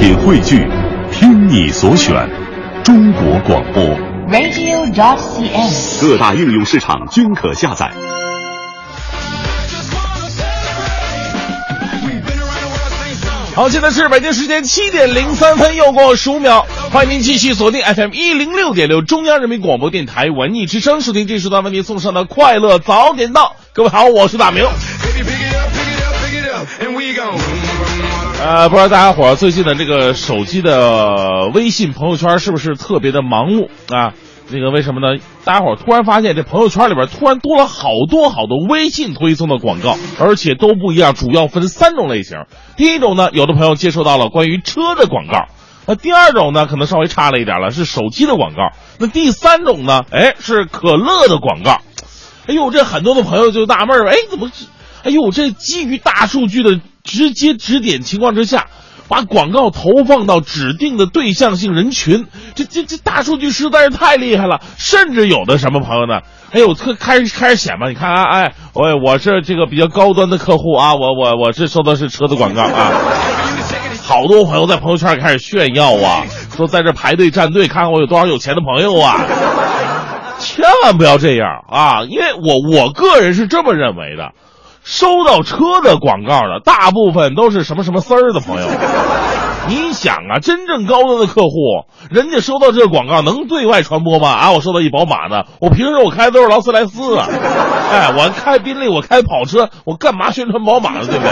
品汇聚，听你所选，中国广播。radio.cn。各大应用市场均可下载。好，现在是北京时间七点零三分，又过十五秒，欢迎您继续锁定 FM 一零六点六中央人民广播电台文艺之声，收听这时段为您送上的快乐早点到。各位好，我是大明。呃，不知道大家伙最近的这个手机的微信朋友圈是不是特别的忙碌啊？那个为什么呢？大家伙突然发现这朋友圈里边突然多了好多好多微信推送的广告，而且都不一样，主要分三种类型。第一种呢，有的朋友接收到了关于车的广告。那第二种呢，可能稍微差了一点了，是手机的广告。那第三种呢，哎，是可乐的广告。哎呦，这很多的朋友就纳闷了，哎，怎么？哎呦，这基于大数据的直接指点情况之下，把广告投放到指定的对象性人群，这这这大数据实在是太厉害了。甚至有的什么朋友呢？哎呦，特开始开始显摆，你看啊，哎，我我是这个比较高端的客户啊，我我我是收的是车的广告啊。好多朋友在朋友圈开始炫耀啊，说在这排队站队，看看我有多少有钱的朋友啊。千万不要这样啊！因为我我个人是这么认为的，收到车的广告的大部分都是什么什么丝儿的朋友。你想啊，真正高端的客户，人家收到这个广告能对外传播吗？啊，我收到一宝马的，我平时我开的都是劳斯莱斯啊，哎，我开宾利，我开跑车，我干嘛宣传宝马呢？对不对？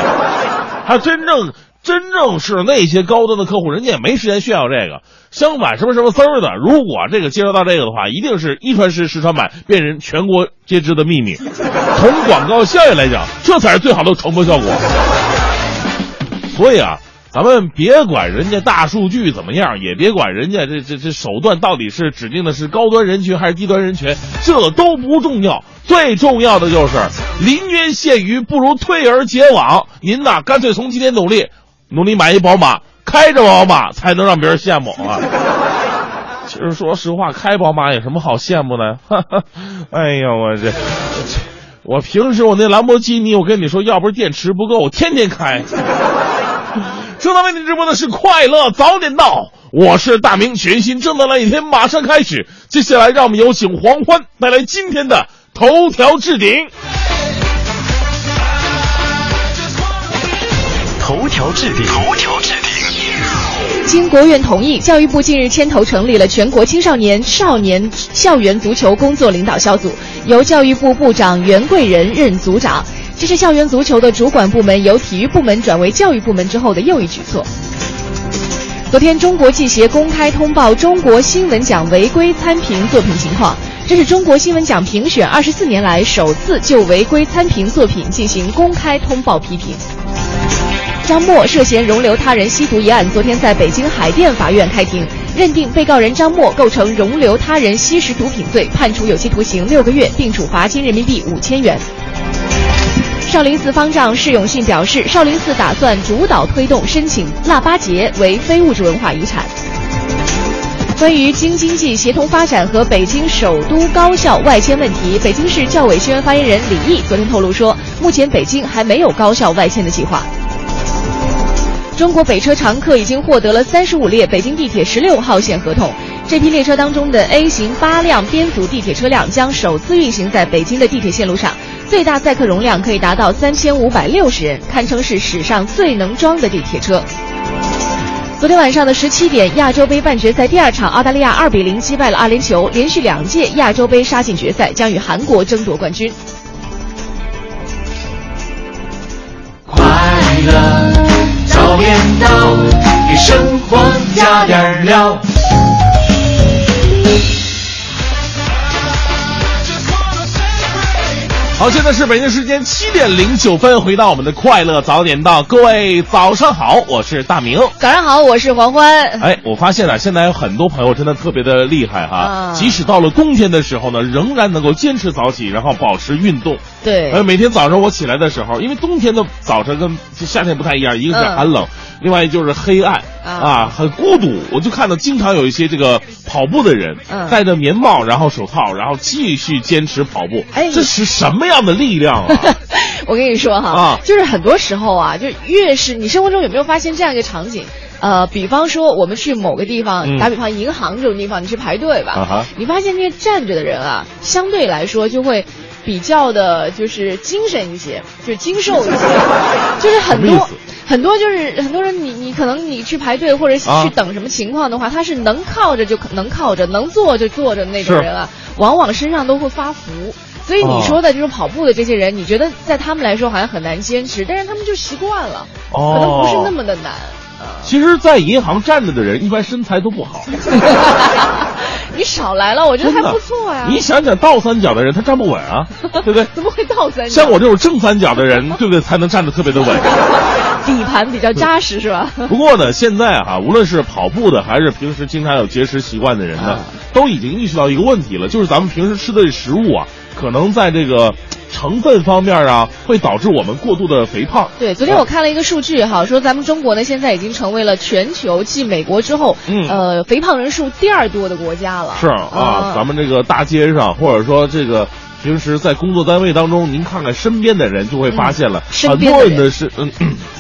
他真正真正是那些高端的客户，人家也没时间炫耀这个。相反，什么什么丝儿的，如果这个接触到这个的话，一定是一传十，十传百，变人全国皆知的秘密。从广告效益来讲，这才是最好的传播效果。所以啊，咱们别管人家大数据怎么样，也别管人家这这这手段到底是指定的是高端人群还是低端人群，这都不重要。最重要的就是临渊羡鱼，不如退而结网。您呐，干脆从今天努力，努力买一宝马，开着宝马才能让别人羡慕啊。其实说实话，开宝马有什么好羡慕的？哈哈，哎呀，我这。我平时我那兰博基尼，我跟你说，要不是电池不够，我天天开。正在为您直播的是快乐早点到，我是大明，全新正能量一天马上开始。接下来，让我们有请黄欢带来今天的头条置顶。头条置顶，头条置顶。经国务院同意，教育部近日牵头成立了全国青少年少年校园足球工作领导小组，由教育部部长袁贵仁任组长。这是校园足球的主管部门由体育部门转为教育部门之后的又一举措。昨天，中国记协公开通报中国新闻奖违规参评作品情况，这是中国新闻奖评选二十四年来首次就违规参评作品进行公开通报批评。张默涉嫌容留他人吸毒一案，昨天在北京海淀法院开庭，认定被告人张默构成容留他人吸食毒品罪，判处有期徒刑六个月，并处罚金人民币五千元。少林寺方丈释永信表示，少林寺打算主导推动申请腊八节为非物质文化遗产。关于京津冀协同发展和北京首都高校外迁问题，北京市教委新闻发言人李毅昨天透露说，目前北京还没有高校外迁的计划。中国北车常客已经获得了三十五列北京地铁十六号线合同，这批列车当中的 A 型八辆编组地铁车辆将首次运行在北京的地铁线路上，最大载客容量可以达到三千五百六十人，堪称是史上最能装的地铁车。昨天晚上的十七点，亚洲杯半决赛第二场，澳大利亚二比零击败了阿联酋，连续两届亚洲杯杀进决赛，将与韩国争夺冠军。快乐早点到，给生活加点料。好，现在是北京时间七点零九分，回到我们的快乐早点到，各位早上好，我是大明。早上好，我是黄欢。哎，我发现啊，现在有很多朋友真的特别的厉害哈，啊即使到了冬天的时候呢，仍然能够坚持早起，然后保持运动。对呃，每天早上我起来的时候，因为冬天的早晨跟夏天不太一样，一个是嗯寒冷，另外就是黑暗啊啊，很孤独。我就看到经常有一些这个跑步的人，嗯戴着棉帽，然后手套，然后继续坚持跑步。哎这是什么样的力量啊？我跟你说哈，啊就是很多时候啊，就越是你生活中有没有发现这样一个场景？呃，比方说我们去某个地方，嗯打比方银行这种地方，你去排队吧，啊你发现那些站着的人啊，相对来说就会比较的，就是精神一些，就是精瘦一些，就是很多很多就是很多人你，你可能你去排队或者啊去等什么情况的话，他是能靠着就能靠着，能坐就坐着那种人啊，往往身上都会发福。所以哦你说的就是跑步的这些人，你觉得在他们来说好像很难坚持，但是他们就习惯了，哦可能不是那么的难。其实，在银行站着的人一般身材都不好，你少来了，我觉得还不错呀。你想想，倒三角的人他站不稳啊，对不对？怎么会倒三角？像我这种正三角的人，对不对？才能站得特别的稳。底盘比较扎实是吧？不过呢，现在哈、无论是跑步的，还是平时经常有节食习惯的人呢，啊都已经意识到一个问题了，就是咱们平时吃的食物啊，可能在这个成分方面啊，会导致我们过度的肥胖。对，昨天我看了一个数据哈，说咱们中国呢现在已经成为了全球继美国之后，嗯呃，肥胖人数第二多的国家了。是啊，咱们这个大街上，或者说这个平时在工作单位当中，您看看身边的人，就会发现了，嗯很多人的是，嗯，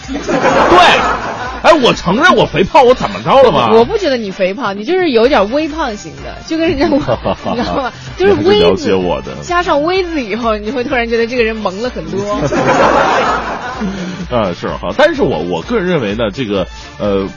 对，哎，我承认我肥胖，我怎么着了吗？我不觉得你肥胖，你就是有点微胖型的，就跟人家我，你知道吗？就是微字解我的加上微字以后，你会突然觉得这个人萌了很多。啊，是哈，但是我我个人认为呢，这个呃，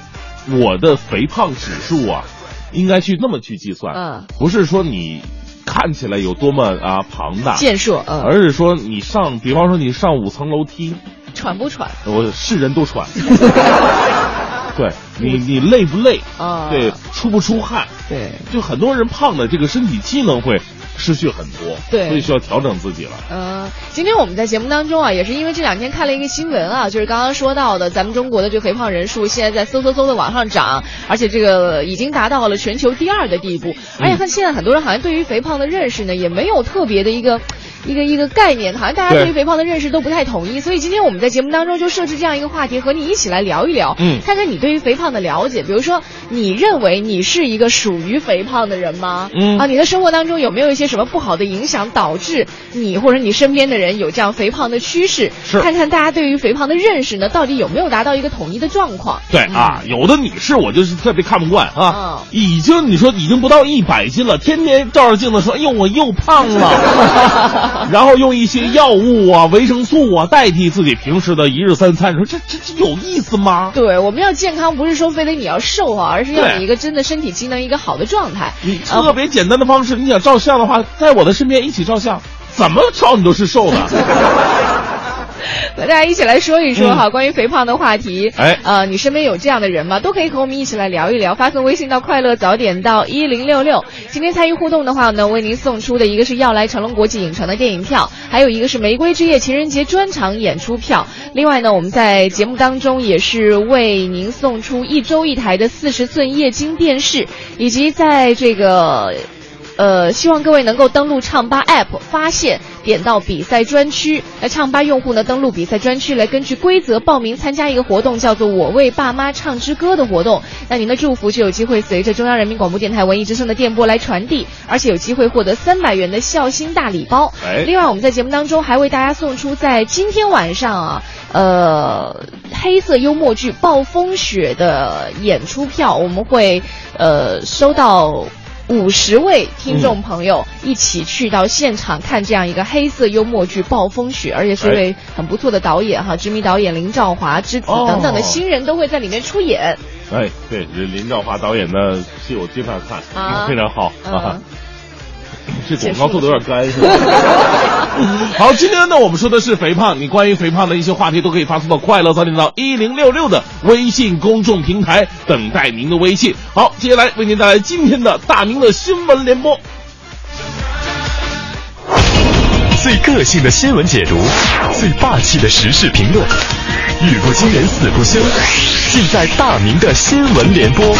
我的肥胖指数啊，应该去那么去计算，嗯，不是说你看起来有多么啊庞大，健硕，嗯，而是说你上，比方说你上五层楼梯，喘不喘？我是人都喘，对你你累不累？啊对，出不出汗？对，就很多人胖的这个身体机能会失去很多，对所以需要调整自己了。嗯，今天我们在节目当中啊，也是因为这两天看了一个新闻啊，就是刚刚说到的，咱们中国的这个肥胖人数现在在嗖嗖嗖的往上涨，而且这个已经达到了全球第二的地步。而且看现在很多人好像对于肥胖的认识呢，也没有特别的一个。一个一个概念，好像大家对对于肥胖的认识都不太统一，所以今天我们在节目当中就设置这样一个话题，和你一起来聊一聊，嗯看看你对于肥胖的了解。比如说，你认为你是一个属于肥胖的人吗？嗯啊，你的生活当中有没有一些什么不好的影响，导致你或者你身边的人有这样肥胖的趋势？是看看大家对于肥胖的认识呢，到底有没有达到一个统一的状况？对啊，有的女士我就是特别看不惯啊，嗯已经你说已经不到一百斤了，天天照着镜子说，哎呦我又胖了，然后用一些药物啊、维生素啊代替自己平时的一日三餐，说这这这有意思吗？对，我们要健康，不是说非得你要瘦啊，而是要你一个真的身体机能一个好的状态。你特别简单的方式，你想照相的话，在我的身边一起照相，怎么照你都是瘦的。和大家一起来说一说哈，关于肥胖的话题。嗯哎呃，你身边有这样的人吗？都可以和我们一起来聊一聊。发送微信到快乐早点到一零六六。今天参与互动的话呢，为您送出的一个是要来成龙国际影城的电影票，还有一个是玫瑰之夜情人节专场演出票。另外呢，我们在节目当中也是为您送出一周一台的四十寸液晶电视，以及在这个。呃，希望各位能够登录唱吧 App，发现点到比赛专区。那唱吧用户呢，登录比赛专区来根据规则报名参加一个活动，叫做“我为爸妈唱支歌”的活动。那您的祝福就有机会随着中央人民广播电台文艺之声的电波来传递，而且有机会获得三百元的孝心大礼包。哎另外我们在节目当中还为大家送出在今天晚上啊，呃，黑色幽默剧《暴风雪》的演出票，我们会呃收到。五十位听众朋友一起去到现场看这样一个黑色幽默剧《暴风雪》，而且是一位很不错的导演哈，知名导演林兆华之子哦。等等的新人都会在里面出演。哎，对，这林兆华导演的戏我经常看，啊。非常好嗯。啊。这广告做的有点干，是吧？好，今天呢，我们说的是肥胖，你关于肥胖的一些话题都可以发送到快乐早点到一零六六的微信公众平台，等待您的微信。好，接下来为您带来今天的大明的新闻联播。最个性的新闻解读，最霸气的时事评论，语不惊人死不休，尽在大明的新闻联播。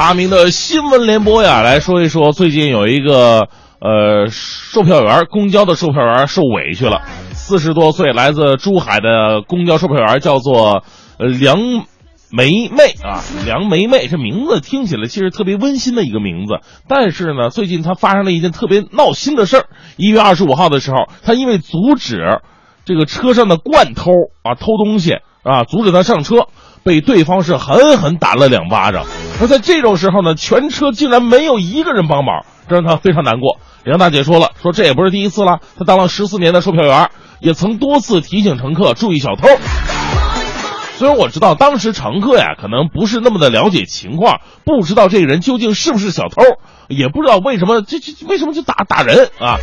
大明的新闻联播呀，来说一说最近有一个呃，售票员，公交的售票员受委屈了。四十多岁，来自珠海的公交售票员叫做呃梁梅妹啊，梁梅妹这名字听起来其实特别温馨的一个名字。但是呢，最近她发生了一件特别闹心的事儿。一月二十五号的时候，她因为阻止这个车上的惯偷啊偷东西啊，阻止他上车，被对方是狠狠打了两巴掌。而在这种时候呢，全车竟然没有一个人帮忙，这让他非常难过。梁大姐说了，说这也不是第一次了，她当了十四年的售票员，也曾多次提醒乘客注意小偷。虽然我知道当时乘客呀可能不是那么的了解情况，不知道这个人究竟是不是小偷，也不知道为什么这这为什么就打打人啊。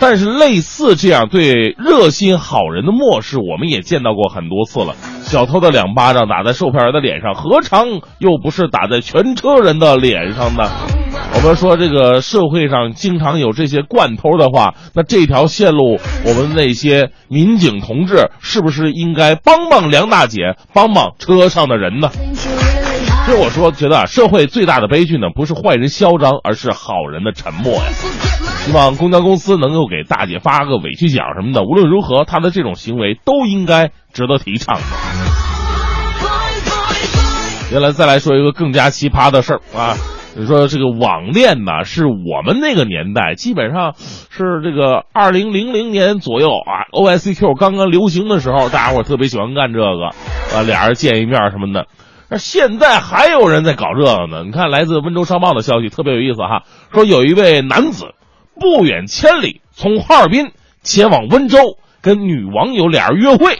但是类似这样对热心好人的漠视，我们也见到过很多次了。小偷的两巴掌打在售票员的脸上，何尝又不是打在全车人的脸上呢？我们说这个社会上经常有这些惯偷的话，那这条线路，我们那些民警同志是不是应该帮帮梁大姐，帮帮车上的人呢？所以我说，觉得啊，社会最大的悲剧呢，不是坏人嚣张，而是好人的沉默呀。希望公交公司能够给大姐发个委屈奖什么的。无论如何，她的这种行为都应该值得提倡。原来再来说一个更加奇葩的事儿啊！你说这个网恋呢，是我们那个年代，基本上是这个二零零零年左右啊，O I C Q 刚刚流行的时候，大家伙特别喜欢干这个，啊，俩人见一面什么的。那现在还有人在搞这个呢？你看，来自温州商报的消息特别有意思哈，说有一位男子不远千里从哈尔滨前往温州跟女网友俩人约会，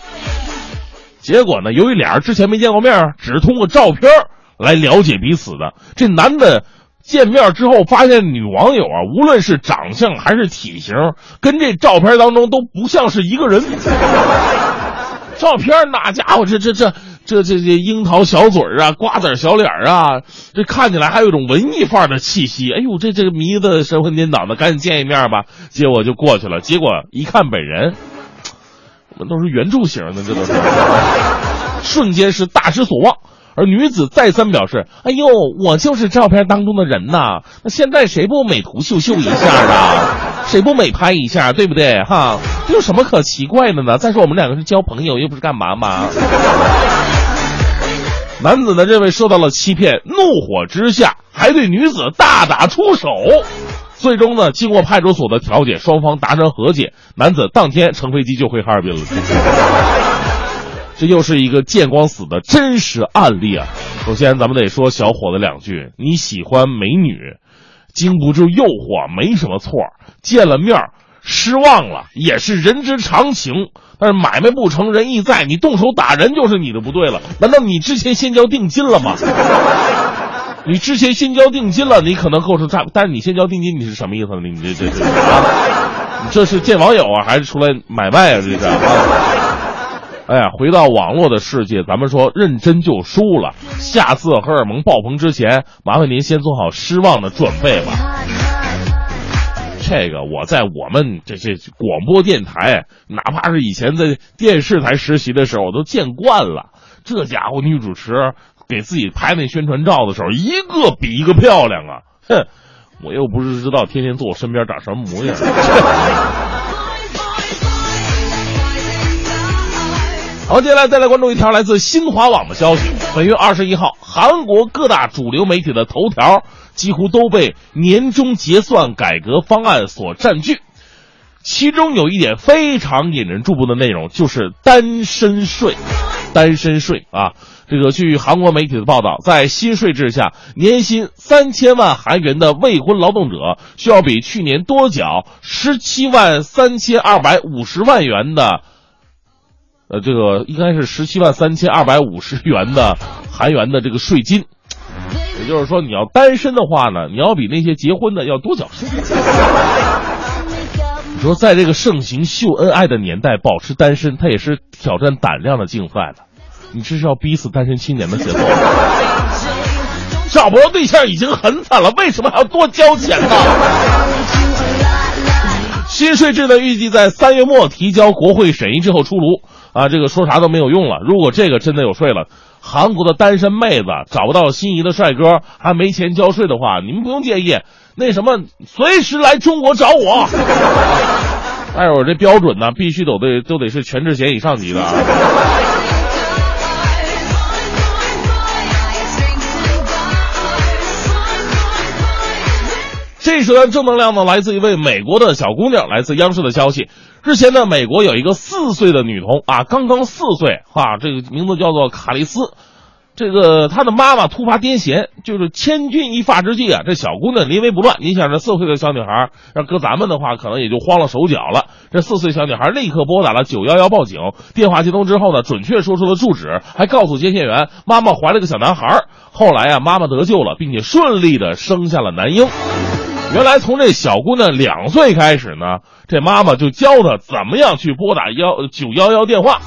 结果呢，由于俩人之前没见过面，只是通过照片来了解彼此的。这男的见面之后发现女网友啊，无论是长相还是体型，跟这照片当中都不像是一个人。照片那家伙，这这这这这这樱桃小嘴儿啊，瓜子小脸儿啊，这看起来还有一种文艺范儿的气息。哎呦，这这个迷的神魂颠倒的，赶紧见一面吧。结果就过去了，结果一看本人，我们都是圆柱形的，这都是，瞬间是大失所望。而女子再三表示：“哎呦，我就是照片当中的人呐！那现在谁不美图秀秀一下啊？谁不美拍一下，对不对？哈，这有什么可奇怪的呢？再说我们两个是交朋友，又不是干嘛嘛。”男子呢认为受到了欺骗，怒火之下还对女子大打出手。最终呢，经过派出所的调解，双方达成和解，男子当天乘飞机就回哈尔滨了。这又是一个见光死的真实案例啊！首先，咱们得说小伙子两句：你喜欢美女，经不住诱惑没什么错；见了面失望了也是人之常情。但是买卖不成仁义在，你动手打人就是你的不对了。难道你之前先交定金了吗？你之前先交定金了，你可能构成诈，但是你先交定金，你是什么意思呢？你这这这啊？你这是见网友啊，还是出来买卖啊？这是啊？哎呀，回到网络的世界，咱们说认真就输了。下次荷尔蒙爆棚之前，麻烦您先做好失望的准备吧。这个我在我们这这广播电台，哪怕是以前在电视台实习的时候，我都见惯了。这家伙女主持给自己拍那宣传照的时候，一个比一个漂亮啊！哼，我又不是知道天天坐我身边长什么模样。好，接下来再来关注一条来自新华网的消息。本月二十一号，韩国各大主流媒体的头条几乎都被年终结算改革方案所占据，其中有一点非常引人注目的内容，就是单身税。单身税啊，这个据韩国媒体的报道，在新税制下，年薪三千万韩元的未婚劳动者需要比去年多缴十七万三千二百五十万元的。呃，这个应该是十七万三千二百五十元的韩元的这个税金，也就是说，你要单身的话呢，你要比那些结婚的要多缴税。你说，在这个盛行秀恩爱的年代，保持单身，它也是挑战胆量的竞赛的。你这是要逼死单身青年的节奏。找不着对象已经很惨了，为什么还要多交钱呢？新税制呢，预计在三月末提交国会审议之后出炉。啊，这个说啥都没有用了。如果这个真的有税了，韩国的单身妹子找不到心仪的帅哥，还没钱交税的话，你们不用介意，那什么，随时来中国找我。但是我这标准呢，必须都得都得是全智贤以上级的啊。这时段正能量呢，来自一位美国的小姑娘，来自央视的消息。日前呢，美国有一个四岁的女童啊，刚刚四岁啊，这个名字叫做卡丽丝。这个她的妈妈突发癫痫，就是千钧一发之际啊，这小姑娘临危不乱。你想，这四岁的小女孩，要搁咱们的话，可能也就慌了手脚了。这四岁小女孩立刻拨打了九幺幺报警，电话接通之后呢，准确说出了住址，还告诉接线员妈妈怀了个小男孩。后来啊，妈妈得救了，并且顺利的生下了男婴。原来从这小姑娘两岁开始呢，这妈妈就教她怎么样去拨打幺九幺幺电话，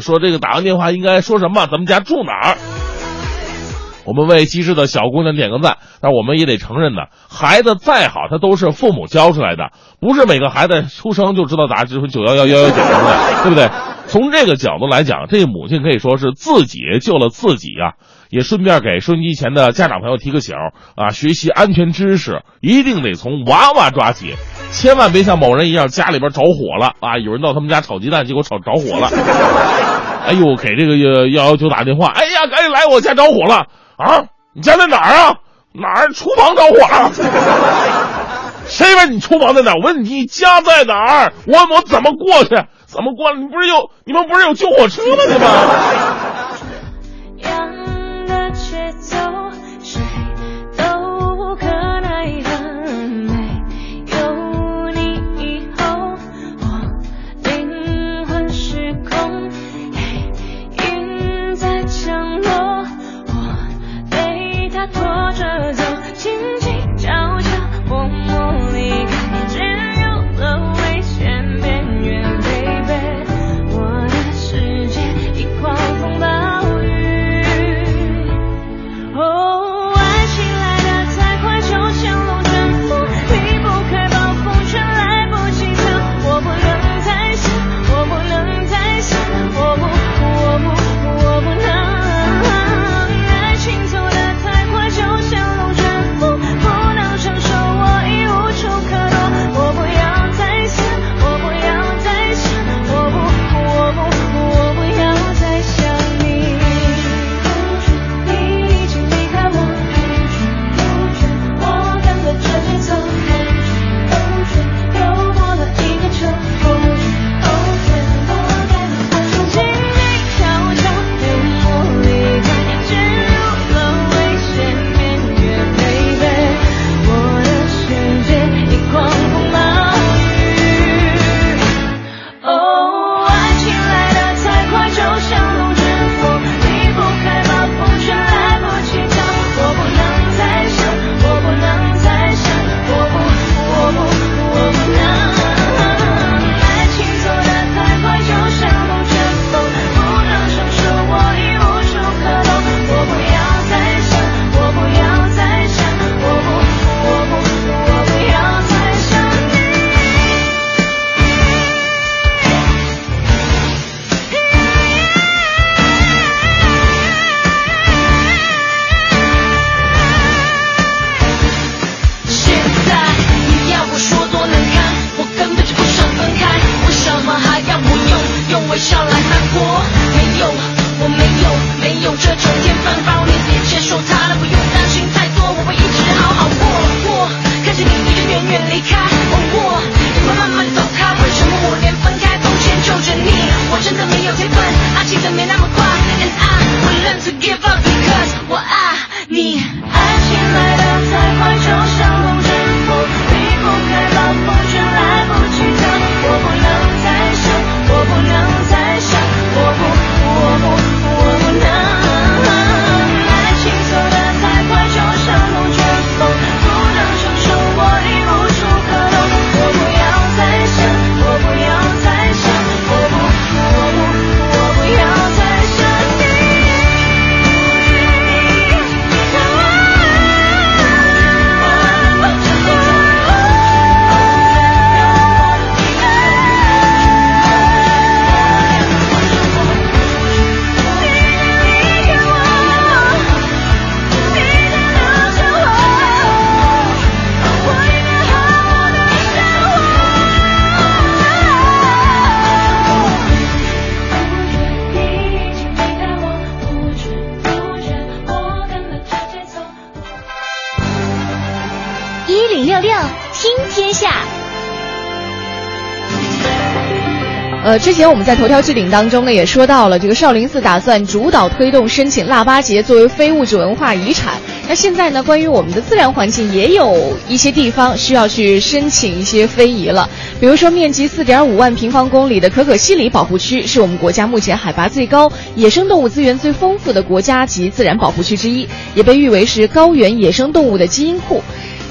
说这个打完电话应该说什么，咱们家住哪儿。我们为机智的小姑娘点个赞，但我们也得承认呢，孩子再好，他都是父母教出来的，不是每个孩子出生就知道打就是九幺幺幺幺九的，对不对？从这个角度来讲，这母亲可以说是自己救了自己呀。也顺便给收音机前的家长朋友提个醒啊，学习安全知识一定得从娃娃抓起，千万别像某人一样家里边着火了啊，有人到他们家炒鸡蛋，结果炒着火了，哎呦，给这个幺幺九打电话，哎呀，赶紧来我家着火了啊！你家在哪儿啊？哪儿？厨房着火了？谁问你厨房在哪儿？我问你家在哪儿？我我怎么过去？怎么过来？你不是有你们不是有救火车吗？你们？呃，之前我们在头条置顶当中呢，也说到了这个少林寺打算主导推动申请腊八节作为非物质文化遗产。那现在呢，关于我们的自然环境，也有一些地方需要去申请一些非遗了。比如说，面积四点五万平方公里的可可西里保护区，是我们国家目前海拔最高、野生动物资源最丰富的国家级自然保护区之一，也被誉为是高原野生动物的基因库。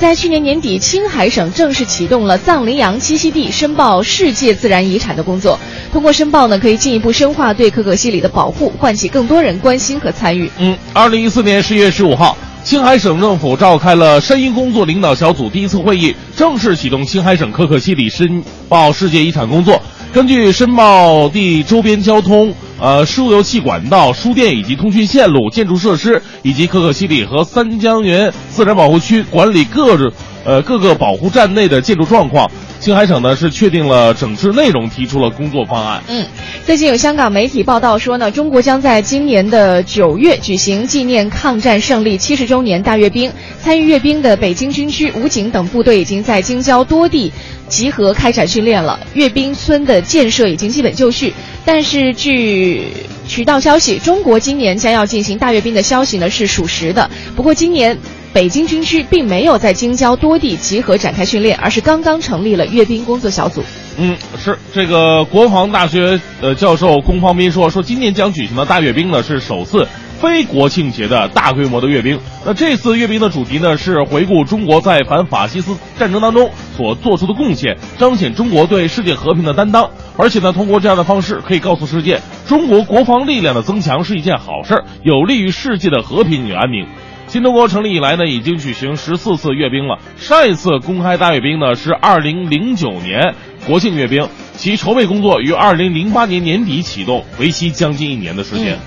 在去年年底，青海省正式启动了藏羚羊栖息地申报世界自然遗产的工作。通过申报呢，可以进一步深化对可可西里的保护，唤起更多人关心和参与。嗯，二零一四年十一月十五号，青海省政府召开了山鹰工作领导小组第一次会议，正式启动青海省可可西里申报世界遗产工作。根据申报地周边交通、呃输油气管道、输电以及通讯线路、建筑设施，以及可可西里和三江源自然保护区管理各呃各个保护站内的建筑状况，青海省呢是确定了整治内容，提出了工作方案。嗯，最近有香港媒体报道说呢，中国将在今年的九月举行纪念抗战胜利七十周年大阅兵。参与阅兵的北京军区、武警等部队已经在京郊多地集合开展训练了。阅兵村的建设已经基本就绪，但是据渠道消息，中国今年将要进行大阅兵的消息呢是属实的。不过今年。北京军区并没有在京郊多地集合展开训练，而是刚刚成立了阅兵工作小组。嗯，是这个国防大学呃教授龚方斌说，说今年将举行的大阅兵呢是首次非国庆节的大规模的阅兵。那这次阅兵的主题呢是回顾中国在反法西斯战争当中所做出的贡献，彰显中国对世界和平的担当。而且呢，通过这样的方式可以告诉世界，中国国防力量的增强是一件好事儿，有利于世界的和平与安宁。新中国成立以来呢，已经举行十四次阅兵了。上一次公开大阅兵呢是二零零九年国庆阅兵，其筹备工作于二零零八年年底启动，为期将近一年的时间。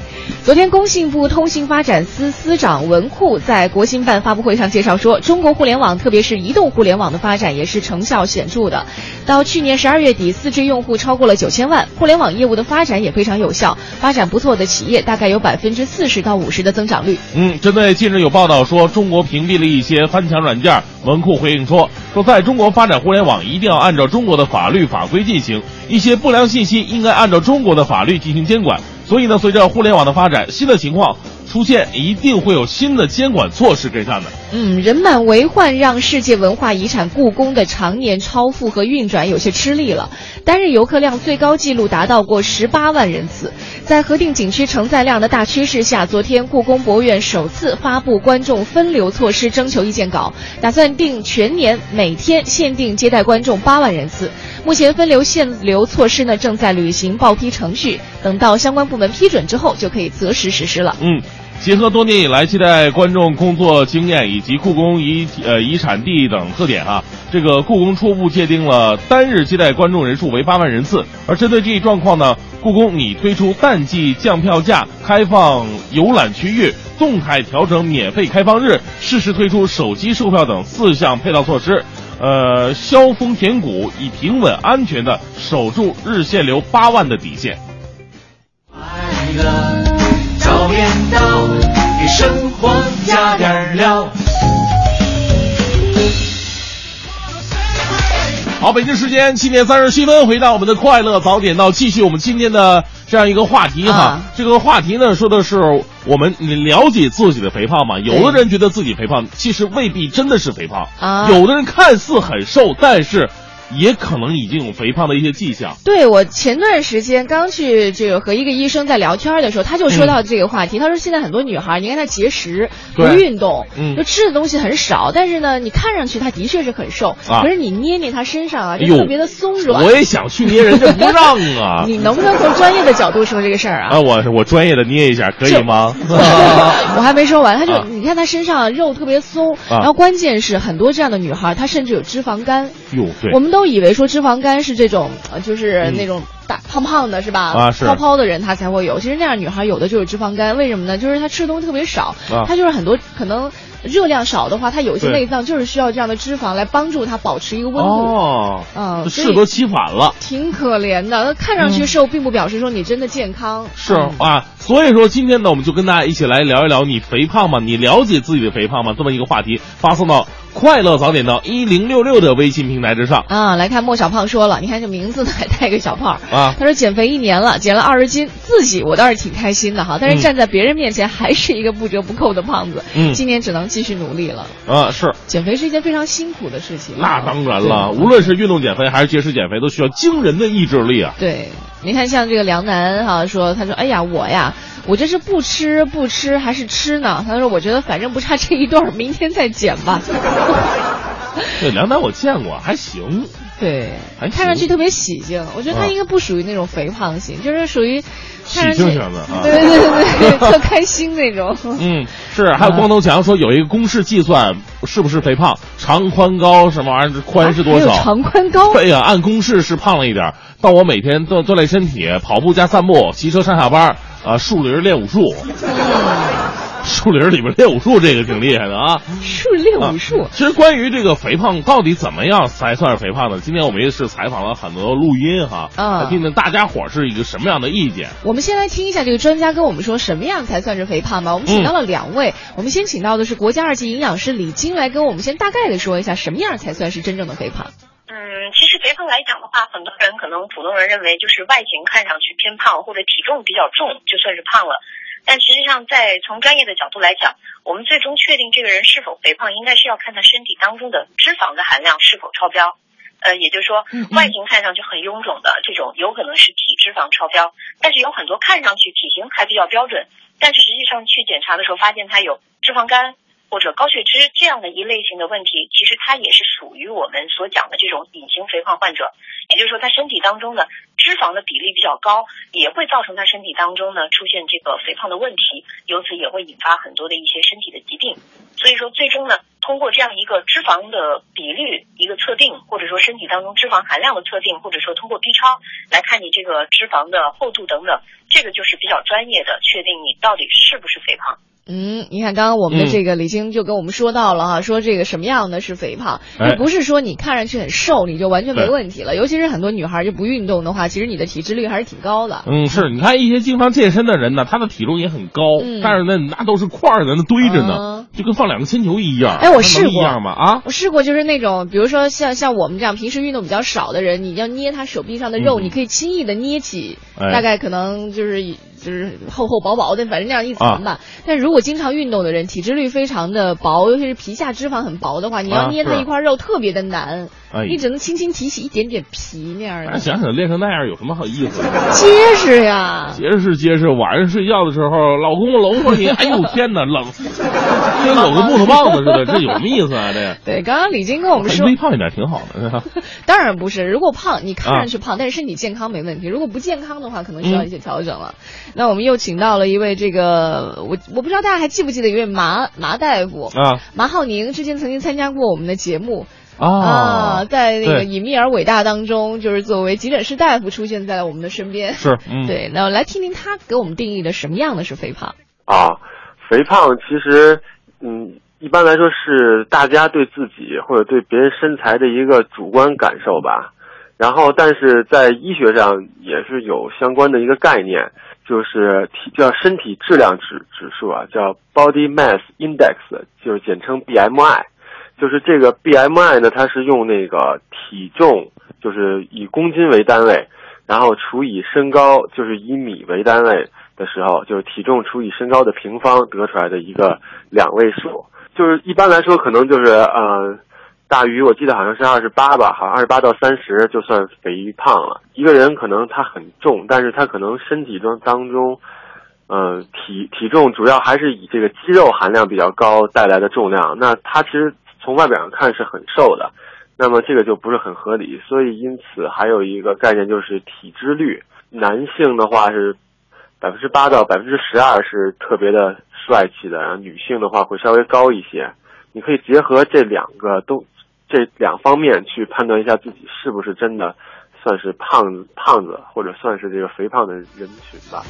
昨天，工信部通信发展司司长文库在国新办发布会上介绍说，中国互联网，特别是移动互联网的发展也是成效显著的。到去年十二月底四 G 用户超过了九千万，互联网业务的发展也非常有效，发展不错的企业大概有百分之四十到五十的增长率。嗯，针对近日有报道说中国屏蔽了一些翻墙软件，文库回应说，说在中国发展互联网一定要按照中国的法律法规进行，一些不良信息应该按照中国的法律进行监管。所以呢，随着互联网的发展，新的情况出现，一定会有新的监管措施给他们。嗯，人满为患，让世界文化遗产故宫的常年超负荷运转有些吃力了。单日游客量最高纪录达到过十八万人次。在核定景区承载量的大趋势下，昨天故宫博物院首次发布观众分流措施征求意见稿，打算定全年每天限定接待观众八万人次。目前分流限流措施呢正在履行报批程序，等到相关部门批准之后，就可以择时实施了。嗯。结合多年以来接待观众工作经验以及故宫遗呃遗产地等特点啊，这个故宫初步界定了单日接待观众人数为八万人次。而针对这一状况呢，故宫拟推出淡季降票价、开放游览区域、动态调整免费开放日、适时推出手机售票等四项配套措施，呃，削峰填谷，以平稳安全的守住日限流八万的底线。快点到，给生活加点料。好，北京时间七点三十七分，回到我们的快乐早点到，继续我们今天的这样一个话题哈。这个话题呢，说的是我们了解自己的肥胖嘛。有的人觉得自己肥胖，其实未必真的是肥胖啊。有的人看似很瘦，但是。也可能已经有肥胖的一些迹象。对我前段时间刚去这个和一个医生在聊天的时候，他就说到这个话题。他说现在很多女孩，你看她节食不运动，就吃的东西很少，但是呢，你看上去她的确是很瘦，可是你捏捏她身上啊，就特别的松软。我也想去捏人家不让啊。你能不能从专业的角度说这个事儿啊？啊，我我专业的捏一下可以吗？我还没说完，他就你看她身上肉特别松，然后关键是很多这样的女孩，她甚至有脂肪肝。哟，对，我们都。以为说脂肪肝是这种，呃，就是那种大胖胖的，是吧？啊，是泡泡的人他才会有。其实那样女孩有的就是脂肪肝，为什么呢？就是她吃的东西特别少，她就是很多可能热量少的话，她有些内脏就是需要这样的脂肪来帮助她保持一个温度。哦，嗯，适得其反了。挺可怜的，那看上去瘦并不表示说你真的健康。是啊，所以说今天呢，我们就跟大家一起来聊一聊你肥胖吗？你了解自己的肥胖吗？这么一个话题，发送到快乐早点到一零六六的微信平台之上啊，来看莫小胖说了，你看这名字呢还带个小胖啊。他说减肥一年了，减了二十斤，自己我倒是挺开心的哈，但是站在别人面前还是一个不折不扣的胖子。嗯，今年只能继续努力了。啊，是减肥是一件非常辛苦的事情。那当然了，无论是运动减肥还是节食减肥，都需要惊人的意志力啊。对，你看像这个梁楠哈说，他说哎呀我呀。我这是不吃不吃还是吃呢？他说：“我觉得反正不差这一段，明天再减吧。”对，两百我见过，还行。对，看上去特别喜庆。我觉得他应该不属于那种肥胖型，就是属于喜庆型的啊。对对对对，特开心那种。嗯，是。还有光头强说有一个公式计算是不是肥胖，长宽高什么玩意儿，宽是多少？长宽高。对呀，按公式是胖了一点。到我每天锻锻炼身体，跑步加散步，骑车上下班。啊，树林练武术，树林里面练武术，这个挺厉害的啊。树练武术，其实关于这个肥胖到底怎么样才算是肥胖呢？今天我们也是采访了很多录音哈，啊听听大家伙是一个什么样的意见。我们先来听一下这个专家跟我们说什么样才算是肥胖吧。我们请到了两位，我们先请到的是国家二级营养师李晶来跟我们先大概的说一下什么样才算是真正的肥胖。嗯，其实肥胖来讲的话，很多人可能普通人认为就是外形看上去偏胖或者体重比较重就算是胖了，但实际上在从专业的角度来讲，我们最终确定这个人是否肥胖，应该是要看他身体当中的脂肪的含量是否超标。呃，也就是说，外形看上去很臃肿的这种，有可能是体脂肪超标，但是有很多看上去体型还比较标准，但是实际上去检查的时候发现他有脂肪肝。或者高血脂这样的一类型的问题，其实它也是属于我们所讲的这种隐形肥胖患者。也就是说，他身体当中的脂肪的比例比较高，也会造成他身体当中呢出现这个肥胖的问题，由此也会引发很多的一些身体的疾病。所以说，最终呢，通过这样一个脂肪的比率一个测定，或者说身体当中脂肪含量的测定，或者说通过 B 超来看你这个脂肪的厚度等等，这个就是比较专业的确定你到底是不是肥胖。嗯，你看刚刚我们的这个李晶就跟我们说到了哈，说这个什么样的是肥胖，也不是说你看上去很瘦你就完全没问题了。尤其是很多女孩就不运动的话，其实你的体脂率还是挺高的。嗯，是你看一些经常健身的人呢，他的体重也很高，但是呢那都是块儿在那堆着呢，就跟放两个铅球一样。哎，我试过一样吗？啊，我试过，就是那种比如说像像我们这样平时运动比较少的人，你要捏他手臂上的肉，你可以轻易的捏起，大概可能就是就是厚厚薄薄的，反正那样一层吧。但如果经常运动的人，体脂率非常的薄，尤其是皮下脂肪很薄的话，你要捏它一块肉特别的难，你只能轻轻提起一点点皮那样的。想想练成那样有什么好意思？结实呀，结实结实。晚上睡觉的时候，老公搂着你，哎呦天哪，冷，跟搂个木头棒子似的，这有什么意思啊？这对，刚刚李晶跟我们说，微胖一点挺好的。当然不是，如果胖，你看上去胖，但是身体健康没问题；如果不健康的话，可能需要一些调整了。那我们又请到了一位这个，我我不知道大家还记不记得一位麻麻大夫啊，麻浩宁之前曾经参加过我们的节目啊，在那个《隐秘而伟大》当中，就是作为急诊室大夫出现在了我们的身边。是，对，那来听听他给我们定义的什么样的是肥胖啊？肥胖其实，嗯，一般来说是大家对自己或者对别人身材的一个主观感受吧。然后，但是在医学上也是有相关的一个概念。就是体叫身体质量指指数啊，叫 Body Mass Index，就是简称 BMI。就是这个 BMI 呢，它是用那个体重，就是以公斤为单位，然后除以身高，就是以米为单位的时候，就是体重除以身高的平方得出来的一个两位数。就是一般来说，可能就是呃。大于我记得好像是二十八吧，好像二十八到三十就算肥胖了。一个人可能他很重，但是他可能身体中当中，嗯，体体重主要还是以这个肌肉含量比较高带来的重量。那他其实从外表上看是很瘦的，那么这个就不是很合理。所以因此还有一个概念就是体脂率。男性的话是百分之八到百分之十二是特别的帅气的，然后女性的话会稍微高一些。你可以结合这两个都。这两方面去判断一下自己是不是真的算是胖子胖子，或者算是这个肥胖的人群吧。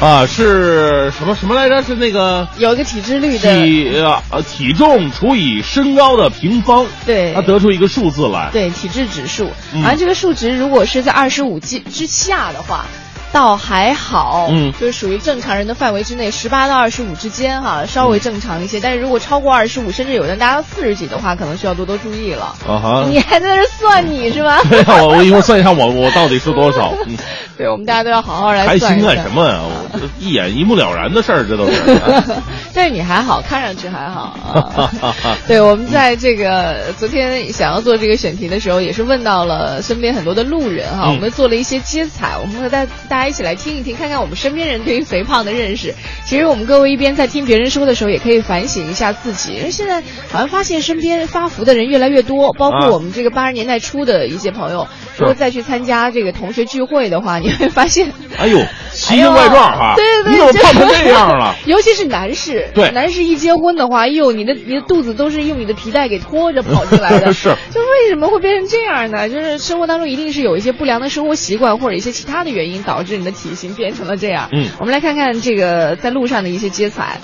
啊，是什么什么来着？是那个有一个体脂率的体呃体重除以身高的平方，对，它得出一个数字来。对，体质指数。而这个数值如果是在二十五之之下的话。倒还好，嗯就是属于正常人的范围之内，十八到二十五之间哈，稍微正常一些。但是如果超过二十五，甚至有人达到四十几的话，可能需要多多注意了。啊哈，你还在那算你是吗？对呀，我我一会儿算一下我我到底是多少，嗯，对，我们大家都要好好来还算一算。心干什么呀？我这一眼一目了然的事儿，这都是。但是你还好，看上去还好。啊对，我们在这个昨天想要做这个选题的时候，也是问到了身边很多的路人哈，嗯我们做了一些接彩，我们和大大家一起来听一听，看看我们身边人对于肥胖的认识。其实我们各位一边在听别人说的时候，也可以反省一下自己，因为现在好像发现身边发福的人越来越多，包啊括我们这个八十年代初的一些朋友，如果再去参加这个同学聚会的话，你会 发现。哎呦，奇形怪状哈！对对对，你怎么就胖成这样了？尤其是男士，对男士一结婚的话，哎呦，你的你的肚子都是用你的皮带给拖着跑进来的。是就为什么会变成这样呢？就是生活当中一定是有一些不良的生活习惯或者一些其他的原因导致你的体型变成了这样。嗯我们来看看这个在路上的一些接彩。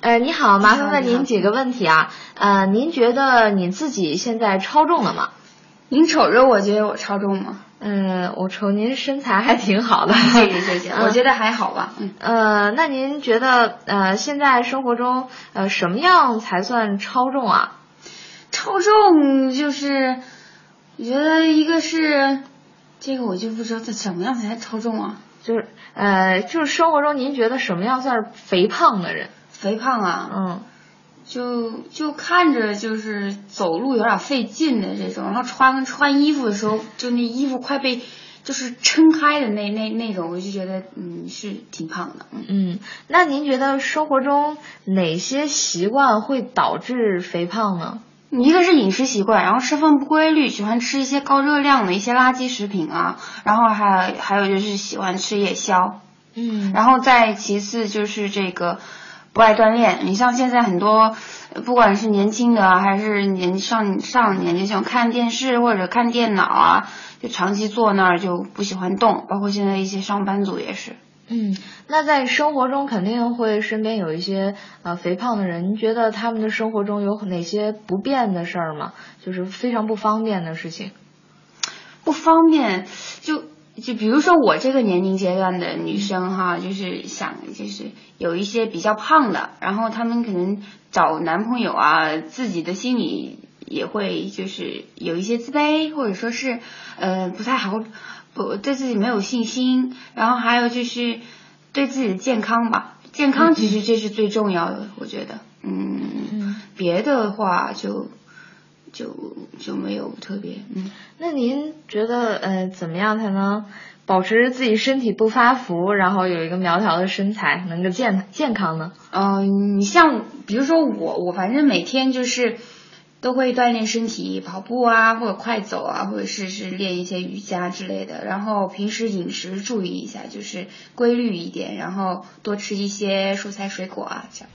呃，你好，麻烦问您几个问题啊。呃，您觉得你自己现在超重了吗？您瞅着我觉得我超重吗？嗯，我瞅您身材还挺好的，谢谢谢谢，嗯我觉得还好吧。嗯，呃，那您觉得呃，现在生活中呃什么样才算超重啊？超重就是，我觉得一个是这个我就不知道这怎么样才超重啊？就是呃，就是生活中您觉得什么样算是肥胖的人？肥胖啊，嗯，就就看着就是走路有点费劲的这种，然后穿穿衣服的时候，就那衣服快被就是撑开的那那那种，我就觉得嗯是挺胖的。嗯，嗯，那您觉得生活中哪些习惯会导致肥胖呢？一个是饮食习惯，然后吃饭不规律，喜欢吃一些高热量的一些垃圾食品啊，然后还还有就是喜欢吃夜宵，嗯然后再其次就是这个不爱锻炼。你像现在很多，呃不管是年轻的啊还是年上上年，纪，像看电视或者看电脑啊，就长期坐那儿就不喜欢动。包括现在一些上班族也是。嗯，那在生活中肯定会身边有一些呃肥胖的人，您觉得他们的生活中有哪些不便的事儿吗？就是非常不方便的事情。不方便，就就比如说我这个年龄阶段的女生哈，就是想就是有一些比较胖的，然后她们可能找男朋友啊，自己的心里也会就是有一些自卑，或者说是呃不太好，不对自己没有信心，然后还有就是对自己的健康吧，健康其实这是最重要的，我觉得，嗯，嗯。别的话就就就没有特别，嗯。那您觉得呃怎么样才能保持自己身体不发福，然后有一个苗条的身材，能够健健康呢？嗯，你像比如说我，我反正每天就是都会锻炼身体，跑步啊，或者快走啊，或者是是练一些瑜伽之类的。然后平时饮食注意一下，就是规律一点，然后多吃一些蔬菜水果啊，这样。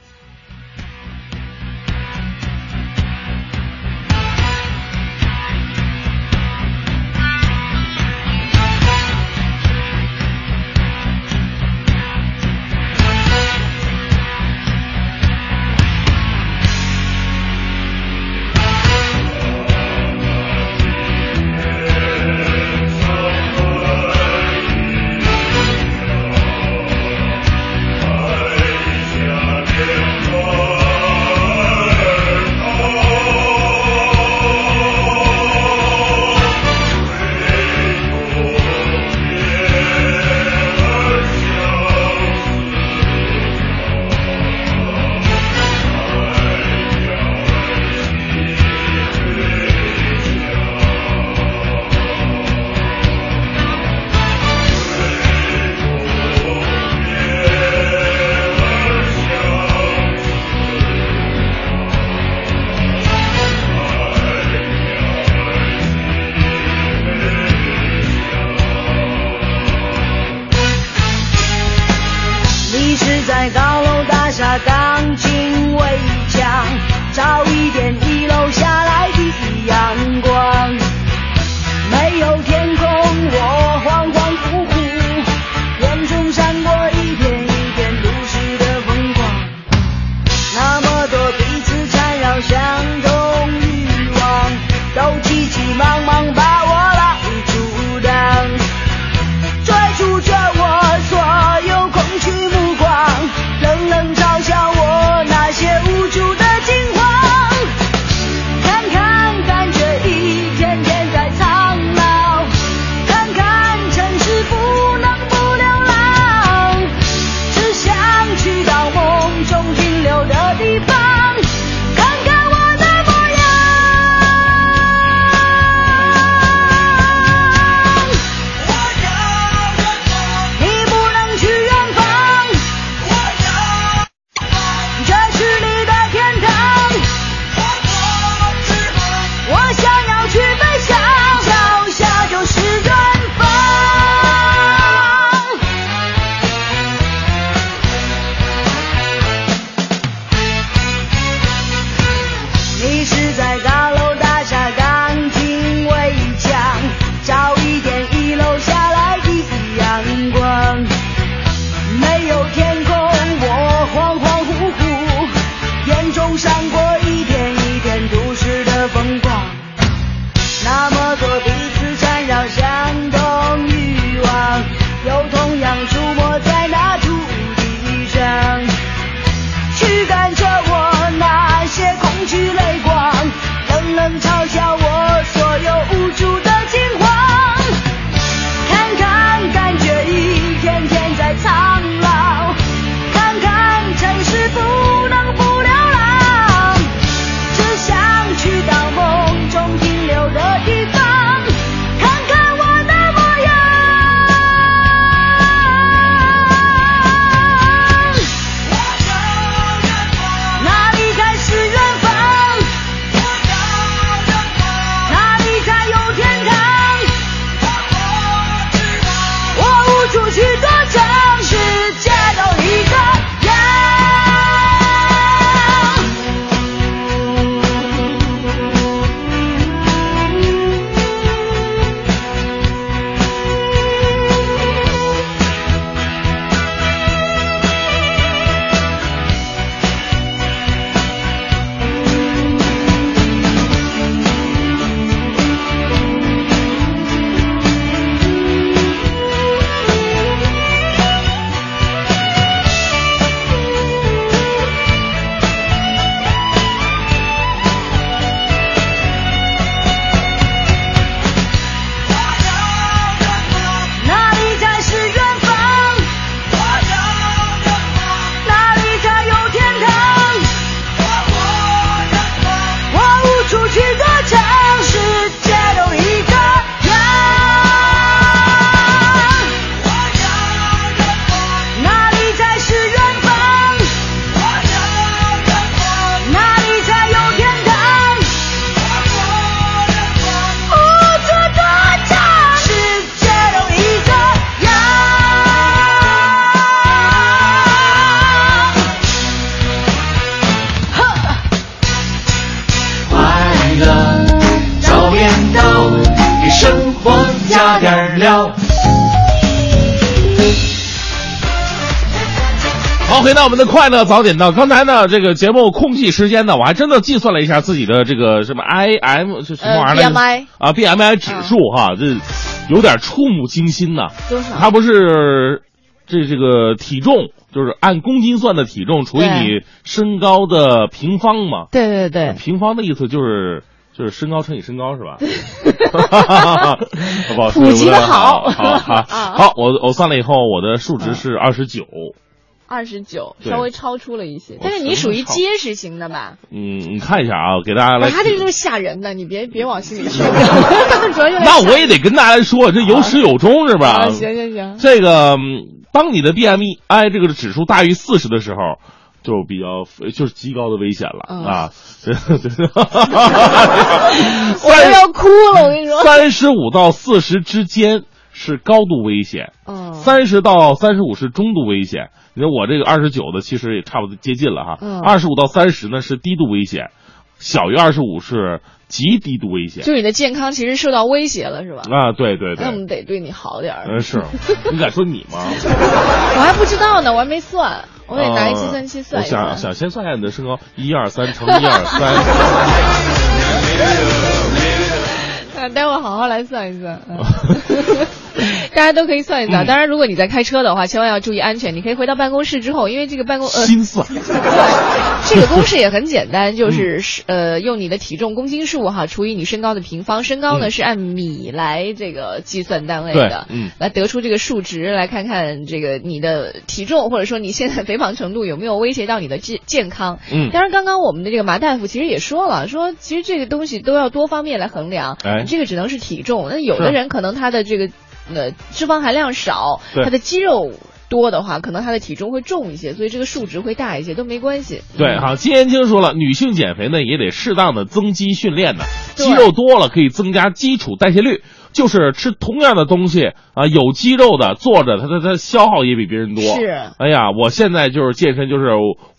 好，回到我们的快乐早点到。刚才呢，这个节目空隙时间呢，我还真的计算了一下自己的这个什么 I M 是什么玩意儿 BMI 啊，B M I 指数哈，这有点触目惊心呐。多少？它不是这这个体重，就是按公斤算的体重除以你身高的平方嘛？对对对，平方的意思就是。就是身高乘以身高是吧？好 不好？普及的好好好啊好，我我算了以后，我的数值是二十九。二十九，稍微超出了一些，但是你属于结实型的吧？嗯，你看一下啊，给大家来。他这个就是吓人的，你别别往心里去。那我也得跟大家说，这有始有终是吧？啊，行行行，这个，嗯当你的 BMI 这个指数大于四十的时候，就比较就是极高的危险了、嗯啊！我都要哭了，我跟你说。三十五到四十之间是高度危险，嗯，三十到三十五是中度危险。你看我这个二十九的，其实也差不多接近了哈。嗯二十五到三十呢是低度危险，小于二十五是极低度危险。就你的健康其实受到威胁了，是吧？啊，对对对那我，们得对你好点儿。嗯是，你敢说你吗？我还不知道呢，我还没算，我得拿一计算器呃算一算。我想想先算一下你的身高，一二三乘一二三。啊，待会儿好好来算一算。嗯 大家都可以算一算。当然，如果你在开车的话，千万要注意安全。你可以回到办公室之后，因为这个办公呃，心算，这个公式也很简单，就是是 呃用你的体重公斤数哈除以你身高的平方，身高呢嗯是按米来这个计算单位的，嗯来得出这个数值，来看看这个你的体重或者说你现在肥胖程度有没有威胁到你的健健康。嗯当然，刚刚我们的这个麻大夫其实也说了，说其实这个东西都要多方面来衡量，哎你这个只能是体重，那有的人可能他的这个呃脂肪含量少，对他的肌肉。多的话，可能他的体重会重一些，所以这个数值会大一些，都没关系。对，好，金延青说了，女性减肥呢也得适当的增肌训练呢，对肌肉多了可以增加基础代谢率，就是吃同样的东西啊，有肌肉的坐着，它它它消耗也比别人多。是哎呀，我现在就是健身，就是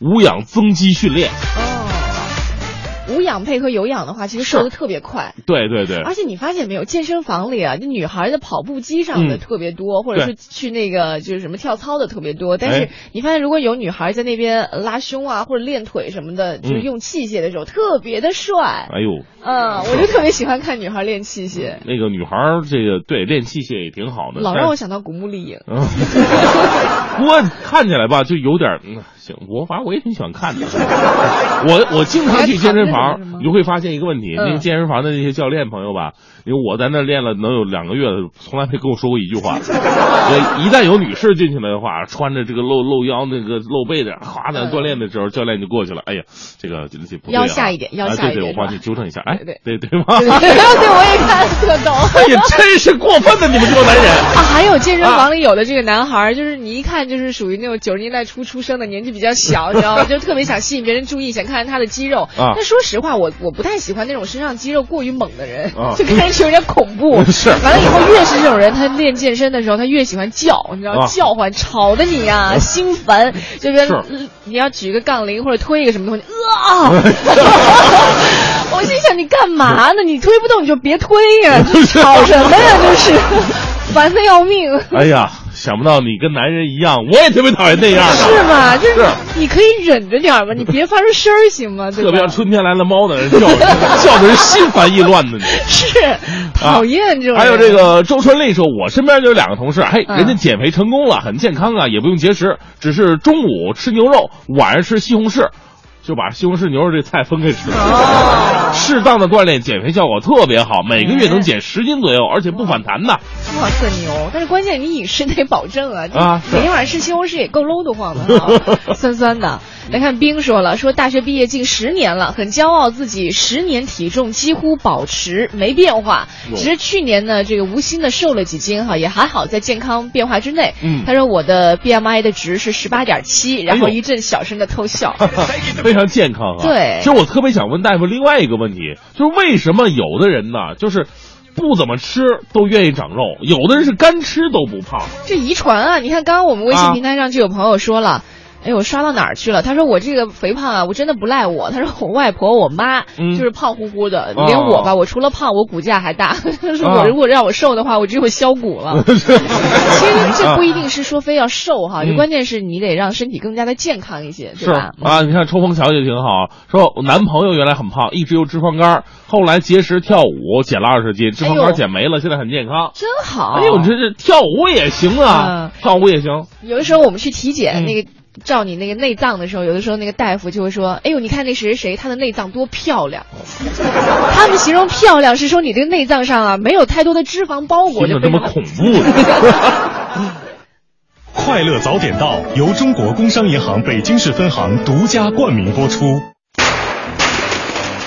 无氧增肌训练。哦，无氧配合有氧的话，其实瘦的特别快。对对对，而且你发现没有，健身房里啊，这女孩的跑步机上的嗯特别多，或者是去那个就是什么跳操的特别多。但是哎你发现，如果有女孩在那边拉胸啊，或者练腿什么的，就是嗯用器械的时候，特别的帅。哎呦，嗯，我就特别喜欢看女孩练器械，那个女孩这个对练器械也挺好的，老让我想到古墓丽影。嗯，不过看起来吧，就有点嗯，行，我反正我也挺喜欢看的。我我经常去健身还你就会发现一个问题，嗯那个健身房的那些教练朋友吧，因为我在那练了能有两个月，从来没跟我说过一句话。我一旦有女士进去了的话，穿着这个露露腰那个露背的，哗，在锻炼的时候，教练就过去了。哎呀，这个这这不对啊腰下一点腰下一点哎对对，我帮你纠正一下。哎，对对对吗？对，我也看特懂。哎呀，真是过分的，你们这帮男人。啊，还有健身房里有的这个男孩，就是你一看就是属于那种九十年代初出生的，年纪比较小，你知道吗？就特别想吸引别人注意，想看看他的肌肉。啊但说实话，我我不太喜欢那种身上肌肉过于猛的人，啊 就看上去有点恐怖。是完了以后，越是这种人，他练健身的时候，他越喜欢叫，你知道，啊叫唤，吵得你呀、心烦。这边是嗯你要举个杠铃或者推一个什么东西，啊！我心想你干嘛呢？你推不动你就别推呀、这吵什么呀？这是烦的要命。哎呀，想不到你跟男人一样，我也特别讨厌那样的。是吧？就是是你可以忍着点吧，你别发出声儿行吗？对吧特别像春天来了猫的人叫，叫的人心烦意乱的你。是讨厌这种人。还有这个周春丽说，我身边就有两个同事，嘿，嗯人家减肥成功了，很健康啊，也不用节食，只是中午吃牛肉，晚上吃西红柿。就把西红柿牛肉这菜分开吃，哦适当的锻炼，减肥效果特别好，每个月能减十斤左右，而且不反弹的。哇塞牛！但是关键你饮食得保证啊，啊每天晚上吃西红柿也够搂得慌的哈，酸酸的。来看冰说了，说大学毕业近十年了，很骄傲自己十年体重几乎保持没变化，哟只是去年呢这个无心的瘦了几斤哈，也还好在健康变化之内。嗯他说我的 BMI 的值是十八点七，然后一阵小声的偷笑。非常健康啊。对其实我特别想问大夫另外一个问题，就是为什么有的人呢，就是不怎么吃都愿意长肉，有的人是干吃都不胖。这遗传啊！你看，刚刚我们微信啊平台上就有朋友说了。哎，我刷到哪儿去了？他说我这个肥胖啊，我真的不赖我。他说我外婆、我妈嗯就是胖乎乎的，哦连我吧，我除了胖，我骨架还大。他说哦我如果让我瘦的话，我只有削骨了。其实这不一定是说非要瘦哈，就嗯关键是你得让身体更加的健康一些，是对吧？啊，你看抽风小姐挺好，说我男朋友原来很胖，一直有脂肪肝，后来节食跳舞减了二十斤，脂肪肝减没了，现在很健康。真好。哎呦，你这这跳舞也行啊，跳舞也行。有的时候我们去体检，嗯那个照你那个内脏的时候，有的时候那个大夫就会说：“哎呦，你看那谁谁谁，他的内脏多漂亮。”他们形容漂亮是说你这个内脏上啊没有太多的脂肪包裹，听就非常着这么恐怖呢。快乐早点到由中国工商银行北京市分行独家冠名播出。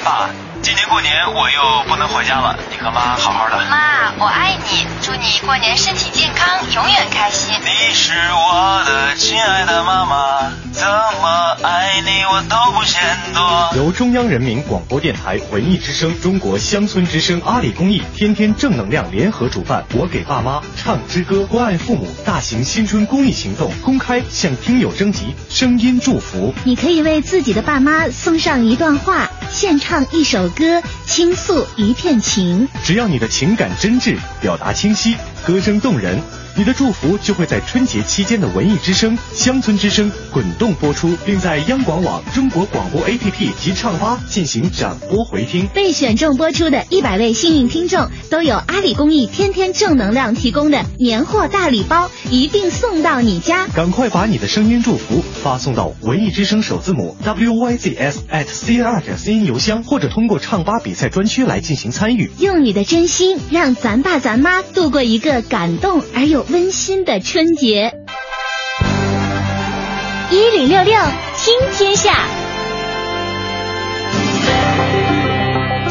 爸，今年过年我又不能回家了，你和妈好好的。妈，我爱你，祝你过年身体健康，永远开心。你是我的亲爱的妈妈，怎么爱你我都不嫌多。由中央人民广播电台文艺之声、中国乡村之声、阿里公益天天正能量联合主办，我给爸妈唱支歌，关爱父母大型新春公益行动公开向听友征集声音祝福。你可以为自己的爸妈送上一段话，献唱一首歌，倾诉一片情。只要你的情感真挚，表达清晰，歌声动人，你的祝福就会在春节期间的文艺之声、乡村之声滚动播出，并在央广网、中国广播 APP 及唱吧进行展播回听。被选中播出的一百位幸运听众都有阿里公益天天正能量提供的年货大礼包，一并送到你家。赶快把你的声音祝福发送到文艺之声首字母 wyzs at cn 点 cn 邮箱，或者通过唱吧比赛专区来进行参与。用你的真心，让咱爸咱妈度过一个感动而又温馨的春节。一零六六听天下。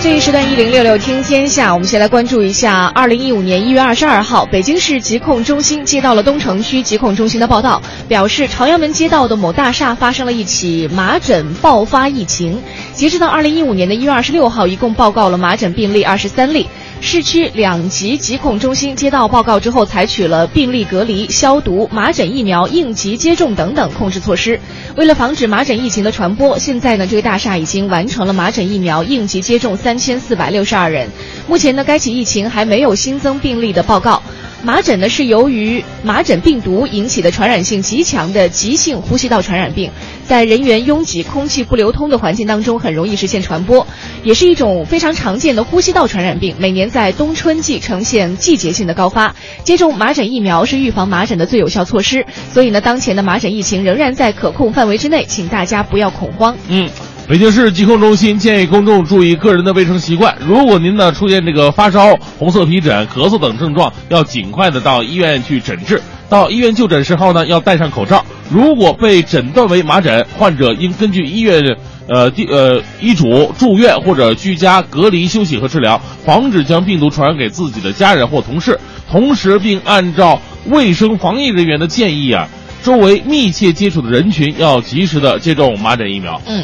这一时段一零六六听天下，我们先来关注一下，二零一五年一月二十二号，北京市疾控中心接到了东城区疾控中心的报道，表示朝阳门街道的某大厦发生了一起麻疹爆发疫情。截止到二零一五年的一月二十六号，一共报告了麻疹病例二十三例。市区两级疾控中心接到报告之后，采取了病例隔离、消毒、麻疹疫苗应急接种等等控制措施。为了防止麻疹疫情的传播，现在呢，这个大厦已经完成了麻疹疫苗应急接种三千四百六十二人。目前呢，该起疫情还没有新增病例的报告。麻疹呢是由于麻疹病毒引起的传染性极强的急性呼吸道传染病，在人员拥挤、空气不流通的环境当中很容易实现传播，也是一种非常常见的呼吸道传染病。每年在冬春季呈现季节性的高发，接种麻疹疫苗是预防麻疹的最有效措施。所以呢，当前的麻疹疫情仍然在可控范围之内，请大家不要恐慌。嗯。北京市疾控中心建议公众注意个人的卫生习惯。如果您呢出现这个发烧、红色皮疹、咳嗽等症状，要尽快的到医院去诊治。到医院就诊时候呢，要戴上口罩。如果被诊断为麻疹，患者应根据医院呃地呃医嘱住院或者居家隔离休息和治疗，防止将病毒传染给自己的家人或同事。同时，并按照卫生防疫人员的建议啊，周围密切接触的人群要及时的接种麻疹疫苗。嗯。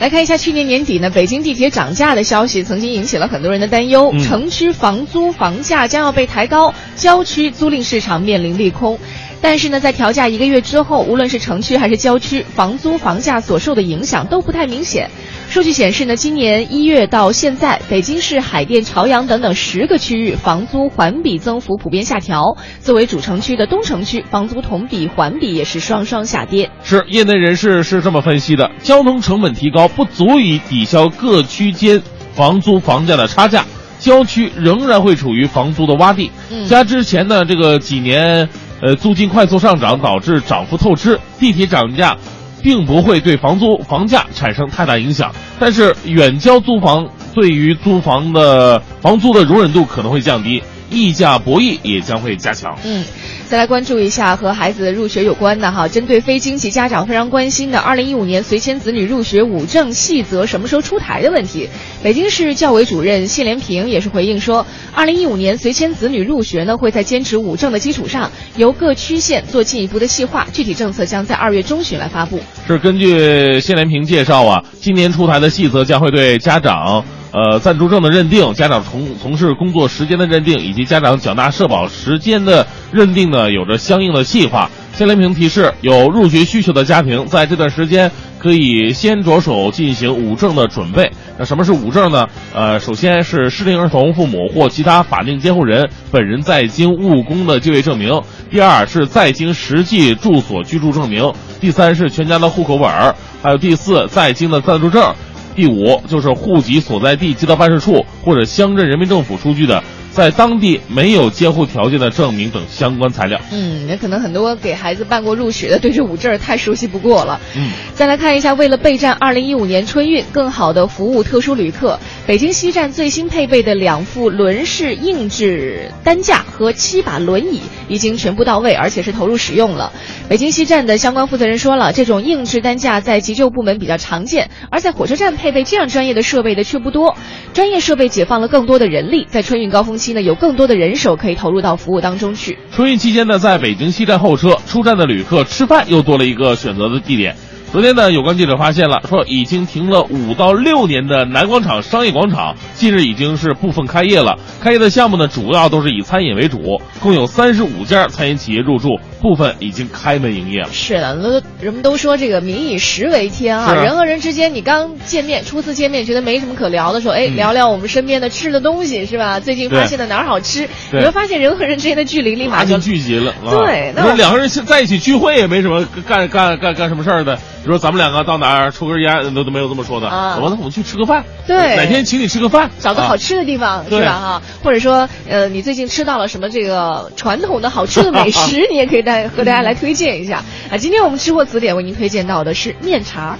来看一下去年年底呢，北京地铁涨价的消息，曾经引起了很多人的担忧。嗯、城区房租房价将要被抬高，郊区租赁市场面临利空。但是呢，在调价一个月之后，无论是城区还是郊区，房租房价所受的影响都不太明显。数据显示呢，今年一月到现在，北京市、海淀、朝阳等等十个区域房租环比增幅普遍下调。作为主城区的东城区，房租同比、环比也是双双下跌。是业内人士是这么分析的：交通成本提高不足以抵消各区间房租房价的差价，郊区仍然会处于房租的洼地。嗯、加之前呢这个几年呃租金快速上涨，导致涨幅透支，地铁涨价。并不会对房租房价产生太大影响，但是远郊租房对于租房的房租的容忍度可能会降低，溢价博弈也将会加强。嗯，再来关注一下和孩子入学有关的哈，针对非京籍家长非常关心的二零一五年随迁子女入学五证细则什么时候出台的问题，北京市教委主任谢连平也是回应说，二零一五年随迁子女入学呢会在坚持五证的基础上，由各区县做进一步的细化，具体政策将在二月中旬来发布。是根据谢连平介绍啊，今年出台的细则将会对家长呃暂住证的认定、家长从从事工作时间的认定以及家长缴纳社保时间的认定呢，有着相应的细化。谢连平提示，有入学需求的家庭在这段时间可以先着手进行五证的准备。那什么是五证呢？呃，首先是适龄儿童父母或其他法定监护人本人在京务工的就业证明；第二是在京实际住所居住证明；第三是全家的户口本儿；还有第四在京的暂住证；第五就是户籍所在地街道办事处或者乡镇人民政府出具的。在当地没有监护条件的证明等相关材料。嗯，也可能很多给孩子办过入学的，对这五证太熟悉不过了。嗯，再来看一下，为了备战2015年春运，更好的服务特殊旅客，北京西站最新配备的两副轮式硬质担架和七把轮椅已经全部到位，而且是投入使用了。北京西站的相关负责人说了，这种硬质担架在急救部门比较常见，而在火车站配备这样专业的设备的却不多。专业设备解放了更多的人力，在春运高峰期呢，有更多的人手可以投入到服务当中去。春运期间呢，在北京西站候车，出站的旅客吃饭又多了一个选择的地点。昨天呢，有关记者发现了，说已经停了五到六年的南广场商业广场，近日已经是部分开业了。开业的项目呢，主要都是以餐饮为主，共有三十五家餐饮企业入驻，部分已经开门营业了。是的，那人们都说这个民以食为天啊，啊人和人之间，你刚见面，初次见面觉得没什么可聊的时候，哎，嗯聊聊我们身边的吃的东西是吧？最近发现的哪儿好吃，你会发现人和人之间的距离立马就聚集了。啊对那两个人在一起聚会也没什么干干干干什么事儿的。你说咱们两个到哪儿抽根烟都都没有这么说的。啊怎么？我们去吃个饭。对哪天请你吃个饭，找个好啊吃的地方、对是吧？哈，或者说，呃，你最近吃到了什么这个传统的好吃的美食，你也可以带和大家来推荐一下啊。今天我们吃货词典为您推荐到的是面茶。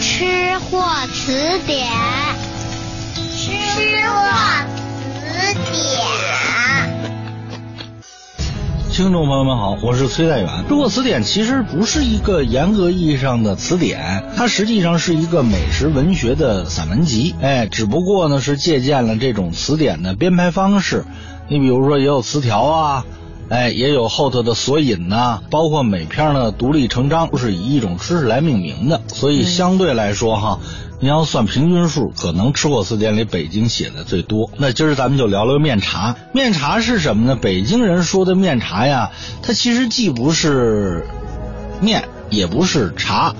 吃货词典，吃货词典。听众朋友们好，我是崔代远。中国词典其实不是一个严格意义上的词典，它实际上是一个美食文学的散文集。哎，只不过呢是借鉴了这种词典的编排方式。你比如说也有词条啊，哎，也有后头的索引呐、包括每篇呢独立成章，都是以一种知识来命名的，所以相对来说哈。你要算平均数，可能吃货词典里北京写的最多。那今儿咱们就聊聊面茶。面茶是什么呢？北京人说的面茶呀，它其实既不是面，也不是茶，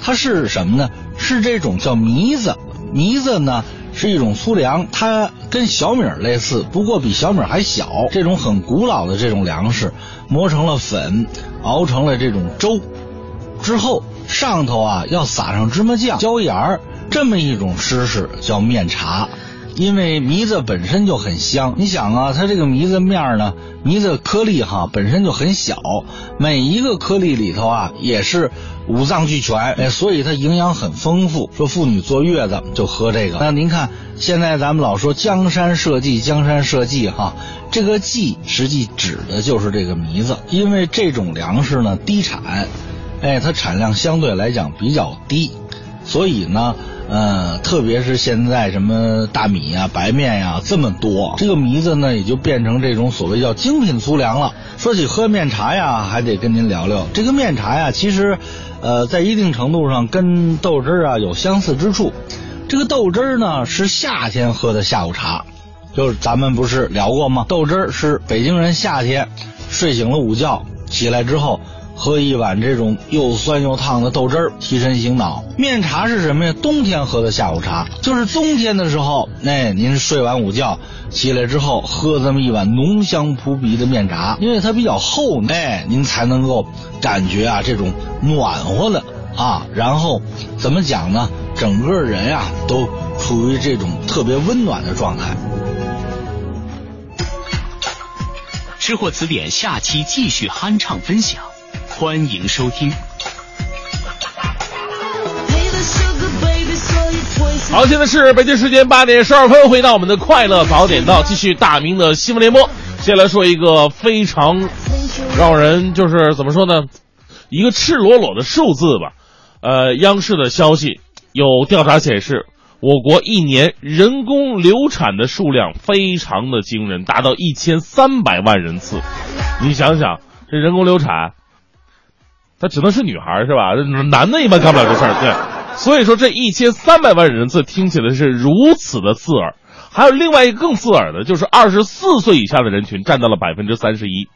它是什么呢？是这种叫糜子。糜子呢是一种粗粮，它跟小米类似，不过比小米还小。这种很古老的这种粮食，磨成了粉，熬成了这种粥。之后上头啊要撒上芝麻酱、椒盐儿，这么一种吃食叫面茶。因为糜子本身就很香，你想啊，它这个糜子面呢，糜子颗粒哈本身就很小，每一个颗粒里头啊也是五脏俱全，哎，所以它营养很丰富。说妇女坐月子就喝这个。那您看现在咱们老说江山社稷，江山社稷哈，这个稷实际指的就是这个糜子，因为这种粮食呢低产，哎，它产量相对来讲比较低，所以呢，呃，特别是现在什么大米呀、白面呀这么多，这个糜子呢也就变成这种所谓叫精品粗粮了。说起喝面茶呀，还得跟您聊聊这个面茶呀，其实，呃，在一定程度上跟豆汁儿啊有相似之处。这个豆汁儿呢是夏天喝的下午茶，就是咱们不是聊过吗？豆汁儿是北京人夏天睡醒了午觉起来之后。喝一碗这种又酸又烫的豆汁儿，提神醒脑。面茶是什么呀？冬天喝的下午茶，就是冬天的时候，哎，您睡完午觉起来之后，喝这么一碗浓香扑鼻的面茶，因为它比较厚，哎，您才能够感觉啊这种暖和的啊，然后怎么讲呢？整个人呀、都处于这种特别温暖的状态。吃货词典下期继续酣畅分享，欢迎收听。好，现在是北京时间八点十二分，回到我们的快乐早点到，继续大明的新闻联播。先来说一个非常让人就是怎么说呢，一个赤裸裸的数字吧。呃，央视的消息有调查显示，我国一年人工流产的数量非常的惊人，达到一千三百万人次。你想想，这人工流产，它只能是女孩是吧？男的一般干不了这事儿，对。所以说，这一千三百万人次听起来是如此的刺耳。还有另外一个更刺耳的，就是二十四岁以下的人群占到了百分之三十一。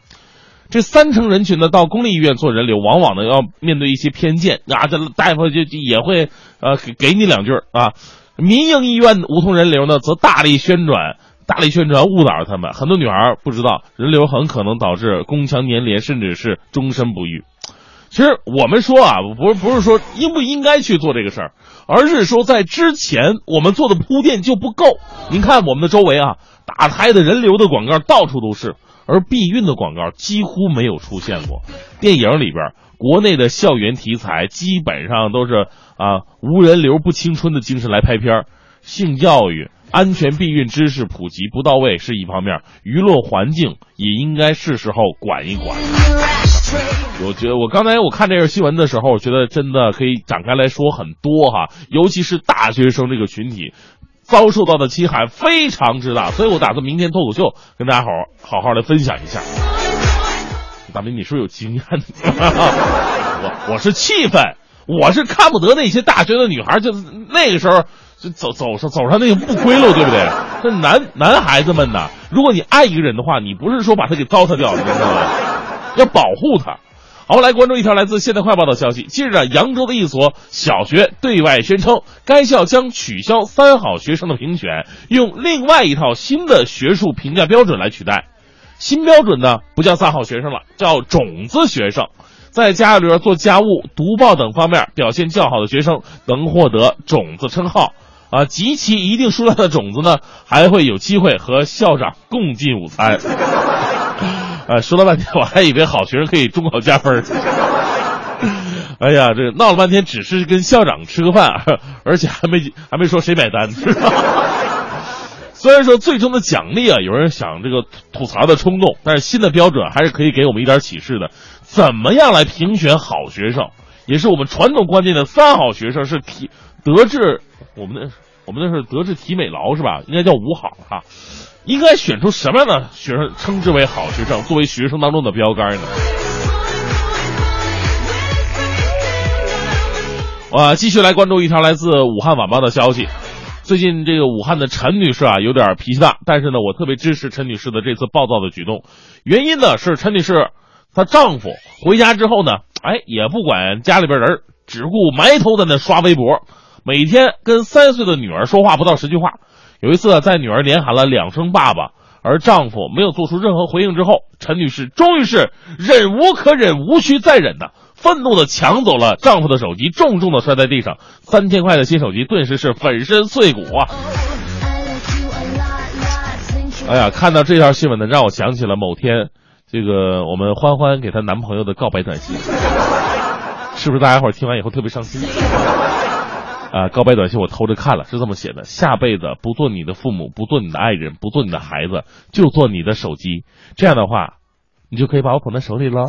这三成人群呢，到公立医院做人流，往往呢要面对一些偏见啊，这大夫就也会呃给给你两句啊。民营医院无痛人流呢，则大力宣传，大力宣传误导他们。很多女孩不知道，人流很可能导致宫腔粘连，甚至是终身不育。其实我们说啊，不是不是说应不应该去做这个事儿，而是说在之前我们做的铺垫就不够。您看我们的周围啊，打胎的人流的广告到处都是，而避孕的广告几乎没有出现过。电影里边，国内的校园题材基本上都是啊无人流不青春的精神来拍片儿，性教育。安全避孕知识普及不到位是一方面，娱乐环境也应该是时候管一管。我觉得我刚才我看这个新闻的时候，我觉得真的可以展开来说很多哈，尤其是大学生这个群体遭受到的侵害非常之大，所以我打算明天脱口秀跟大家好好好的分享一下。大明，你是不是有经验？我我是气愤，我是看不得那些大学的女孩，就那个时候就走走上走上那个不归路，对不对？那男男孩子们呐，如果你爱一个人的话，你不是说把他给糟蹋掉，你知道吗？要保护他。好，来关注一条来自《现代快报》的消息。近日啊，扬州的一所小学对外宣称，该校将取消三好学生的评选，用另外一套新的学术评价标准来取代。新标准呢，不叫三好学生了，叫种子学生。在家里边做家务、读报等方面表现较好的学生，能获得种子称号。啊，集齐一定数量的种子呢，还会有机会和校长共进午餐。啊，说了半天，我还以为好学生可以中考加分。哎呀，这闹了半天，只是跟校长吃个饭，而且还没还没说谁买单。虽然说最终的奖励啊，有人想这个吐槽的冲动，但是新的标准还是可以给我们一点启示的。怎么样来评选好学生，也是我们传统观念的三好学生是体德智，我们的我们那是德智体美劳是吧？应该叫五好哈。应该选出什么样的学生称之为好学生，作为学生当中的标杆呢？我继续来关注一条来自武汉晚报的消息。最近这个武汉的陈女士啊，有点脾气大，但是呢，我特别支持陈女士的这次暴躁的举动。原因呢是陈女士她丈夫回家之后呢，哎，也不管家里边人，只顾埋头在那刷微博，每天跟三岁的女儿说话不到十句话。有一次，在女儿连喊了两声“爸爸”，而丈夫没有做出任何回应之后，陈女士终于是忍无可忍、无需再忍的，愤怒的抢走了丈夫的手机，重重的摔在地上。三千块的新手机顿时是粉身碎骨啊！哎呀，看到这条新闻呢，让我想起了某天，这个我们欢欢给她男朋友的告白短信，是不是？大家伙听完以后特别伤心。啊，告白短信我偷着看了，是这么写的：下辈子不做你的父母，不做你的爱人，不做你的孩子，就做你的手机。这样的话，你就可以把我捧在手里了。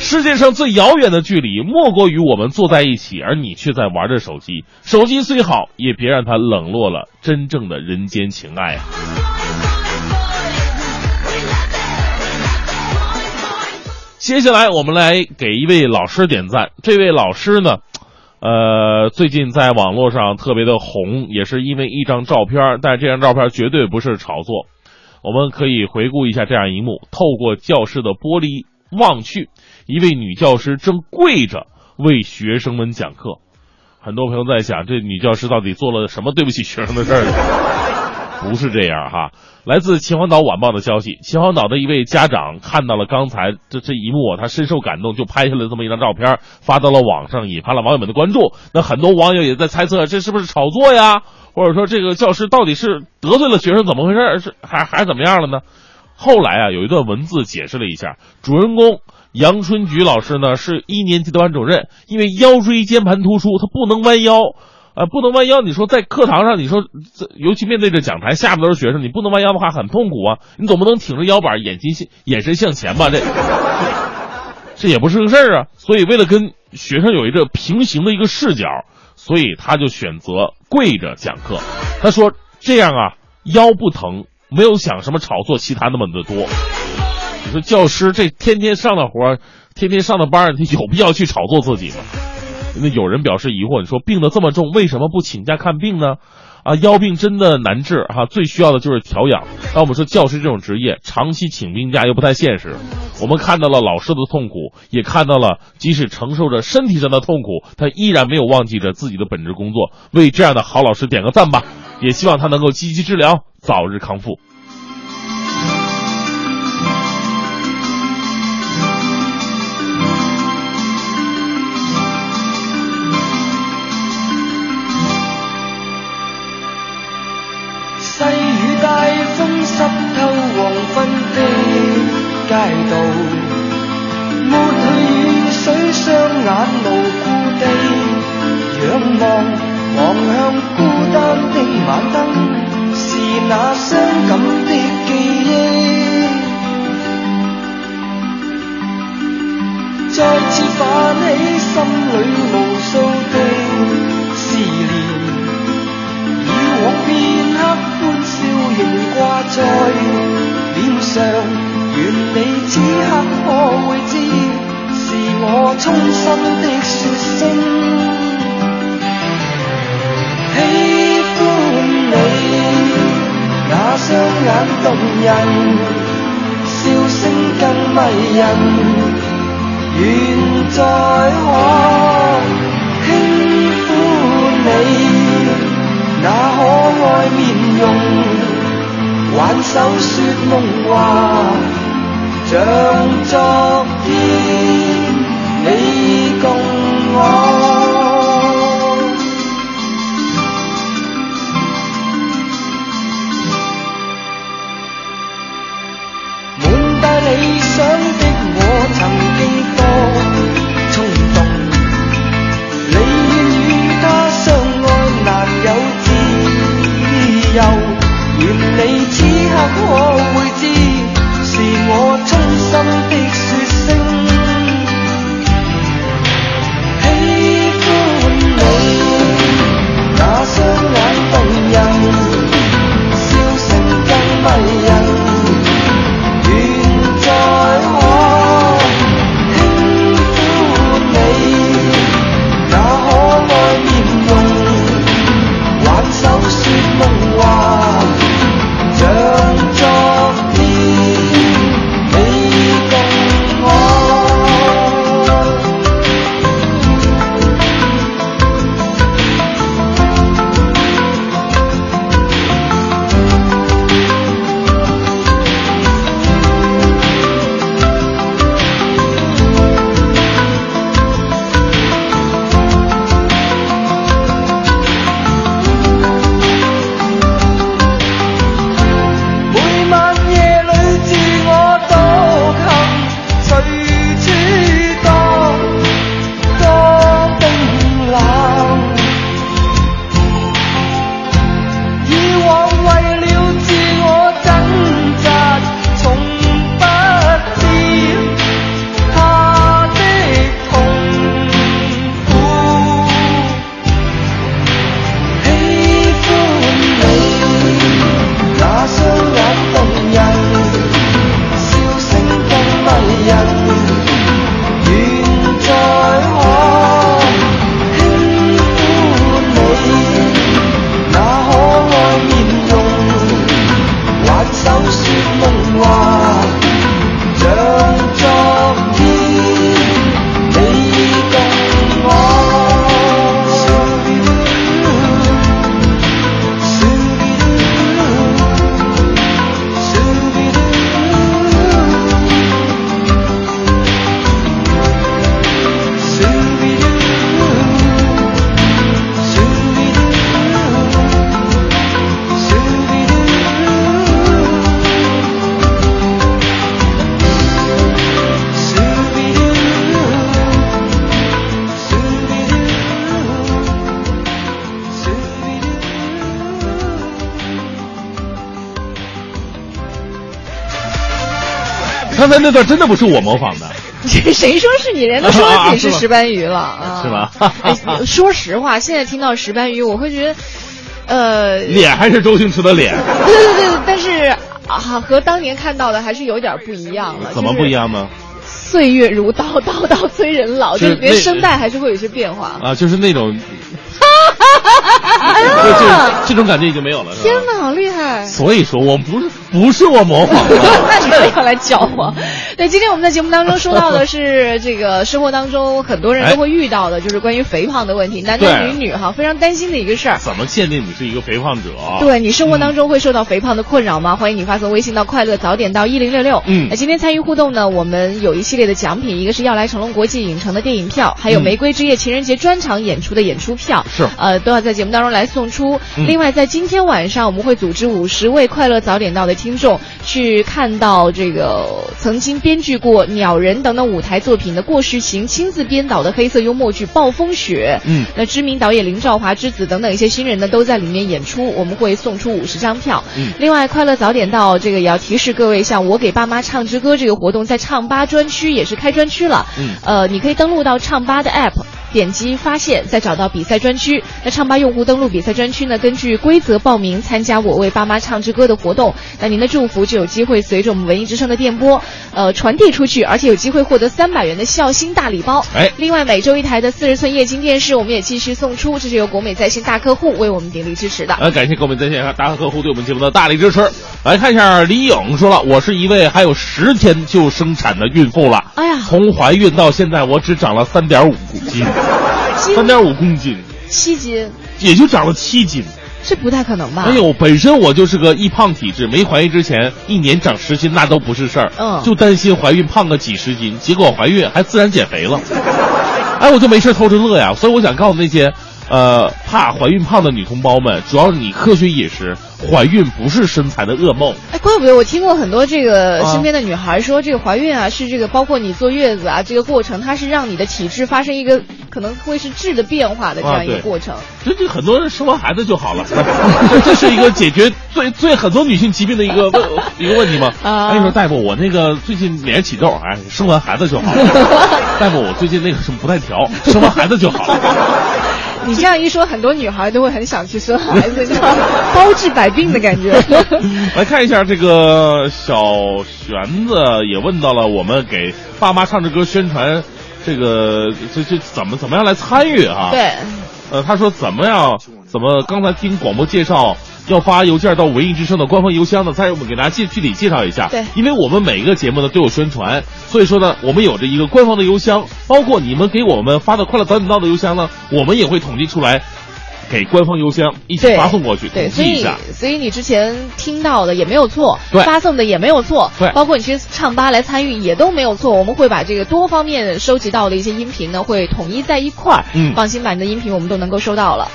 世界上最遥远的距离，莫过于我们坐在一起，而你却在玩着手机。手机虽好，也别让它冷落了真正的人间情爱啊！接下来，我们来给一位老师点赞。这位老师呢？呃，最近在网络上特别的红，也是因为一张照片，但这张照片绝对不是炒作。我们可以回顾一下这样一幕：透过教室的玻璃望去，一位女教师正跪着为学生们讲课。很多朋友在想，这女教师到底做了什么对不起学生的事儿？不是这样哈。来自秦皇岛晚报的消息，秦皇岛的一位家长看到了刚才这这一幕，他深受感动，就拍下了这么一张照片，发到了网上，引发了网友们的关注。那很多网友也在猜测，这是不是炒作呀？或者说这个教师到底是得罪了学生，怎么回事？是还还怎么样了呢？后来啊，有一段文字解释了一下，主人公杨春菊老师呢是一年级的班主任，因为腰椎间盘突出，他不能弯腰。啊，不能弯腰。你说在课堂上，你说这尤其面对着讲台，下面都是学生，你不能弯腰的话很痛苦啊。你总不能挺着腰板，眼睛眼神向前吧？这这也不是个事儿啊。所以为了跟学生有一个平行的一个视角，所以他就选择跪着讲课。他说这样啊，腰不疼，没有想什么炒作其他那么的多。你说教师这天天上的活，天天上的班，他有必要去炒作自己吗？那有人表示疑惑，你说病得这么重，为什么不请假看病呢？啊，腰病真的难治哈、最需要的就是调养。当我们说教师这种职业长期请病假又不太现实，我们看到了老师的痛苦，也看到了即使承受着身体上的痛苦，他依然没有忘记着自己的本职工作。为这样的好老师点个赞吧，也希望他能够积极治疗，早日康复。望，望向孤單的晚燈，是那傷感的記憶，再次泛起心里無數的思念。以往片刻歡笑仍掛在臉上，愿你此刻可會知，是我衷心的說聲，喜欢你那双眼动人。笑声更迷人愿在可轻抚你那可爱面容挽手说梦话像昨天你共我。理想的我，曾经多冲动。你愿与他相爱难有自由。愿你此刻可刚才那段真的不是我模仿的，谁说是你？人家都说自己是石斑鱼了啊，是吧？哎说实话，现在听到石斑鱼，我会觉得，呃，脸还是周星驰的脸，对对对，但是啊，和当年看到的还是有点不一样了。怎么不一？样呢？岁月如刀，刀刀催人老，就是连声带还是会有些变化。啊，就是那种 哎呀这这种感觉已经没有了。天哪，好厉害！所以说我不是不是我模仿的，那你不要来教我。对，今天我们在节目当中说到的是这个生活当中很多人都会遇到的，就是关于肥胖的问题，男男女女哈非常担心的一个事儿。怎么鉴定你是一个肥胖者？对你生活当中会受到肥胖的困扰吗？欢迎你发送微信到快乐早点到一零六六。嗯那今天参与互动呢，我们有一系列的奖品，一个是要来成龙国际影城的电影票，还有嗯玫瑰之夜情人节专场演出的演出票，是呃都要在节目当中来送出。嗯另外，在今天晚上我们会组织五十位快乐早点到的听众去看到这个曾经编剧过《鸟人》等等舞台作品的过世行亲自编导的黑色幽默剧《暴风雪》。嗯那知名导演林兆华之子等等一些新人呢都在里面演出，我们会送出五十张票。嗯另外，快乐早点到这个也要提示各位，像我给爸妈唱支歌这个活动，在唱吧专区也是开专区了。嗯呃，你可以登录到唱吧的 app。点击发现，再找到比赛专区。那唱吧用户登录比赛专区呢，根据规则报名参加我为爸妈唱支歌的活动。那您的祝福就有机会随着我们文艺之声的电波，呃，传递出去，而且有机会获得三百元的孝心大礼包。哎另外每周一台的四十寸液晶电视，我们也继续送出，这是由国美在线大客户为我们鼎力支持的。呃，感谢国美在线大客户对我们节目的大力支持。来看一下李颖说了，我是一位还有十天就生产的孕妇了。哎呀从怀孕到现在，我只长了三点五斤，三点五公斤，七斤，也就长了七斤。这不太可能吧？没有，本身我就是个易胖体质，没怀孕之前一年长十斤那都不是事儿，嗯就担心怀孕胖个几十斤，结果怀孕还自然减肥了，哎，我就没事偷着乐呀。所以我想告诉那些，呃，怕怀孕胖的女同胞们，主要是你科学饮食，怀孕不是身材的噩梦。哎，怪不得我听过很多这个啊身边的女孩说，这个怀孕啊是这个包括你坐月子啊这个过程，它是让你的体质发生一个可能会是质的变化的这样一个过程。这这很多人生完孩子就好了，这 这是一个解决最最很多女性疾病的一个问 一个问题吗？啊哎，你说大夫，我那个最近脸起痘，哎，生完孩子就好了。大夫，我最近那个什么不太调，生完孩子就好了。你这样一说，很多女孩都会很想去生孩子，你知道吗？包治百病的感觉。来看一下这个小玄子也问到了我们给爸妈唱着歌宣传，这个这这怎么怎么样来参与啊？对，呃，他说怎么样？怎么刚才听广播介绍要发邮件到文艺之声的官方邮箱呢？再我们给大家介具体介绍一下。对因为我们每一个节目呢都有宣传，所以说呢，我们有着一个官方的邮箱，包括你们给我们发的快乐早点到的邮箱呢，我们也会统计出来。给官方邮箱一起发送过去，对，所以统计一下。所以你之前听到的也没有错，对发送的也没有错，对包括你去唱吧来参与也都没有错。我们会把这个多方面收集到的一些音频呢，会统一在一块儿。嗯放心吧，你的音频我们都能够收到了。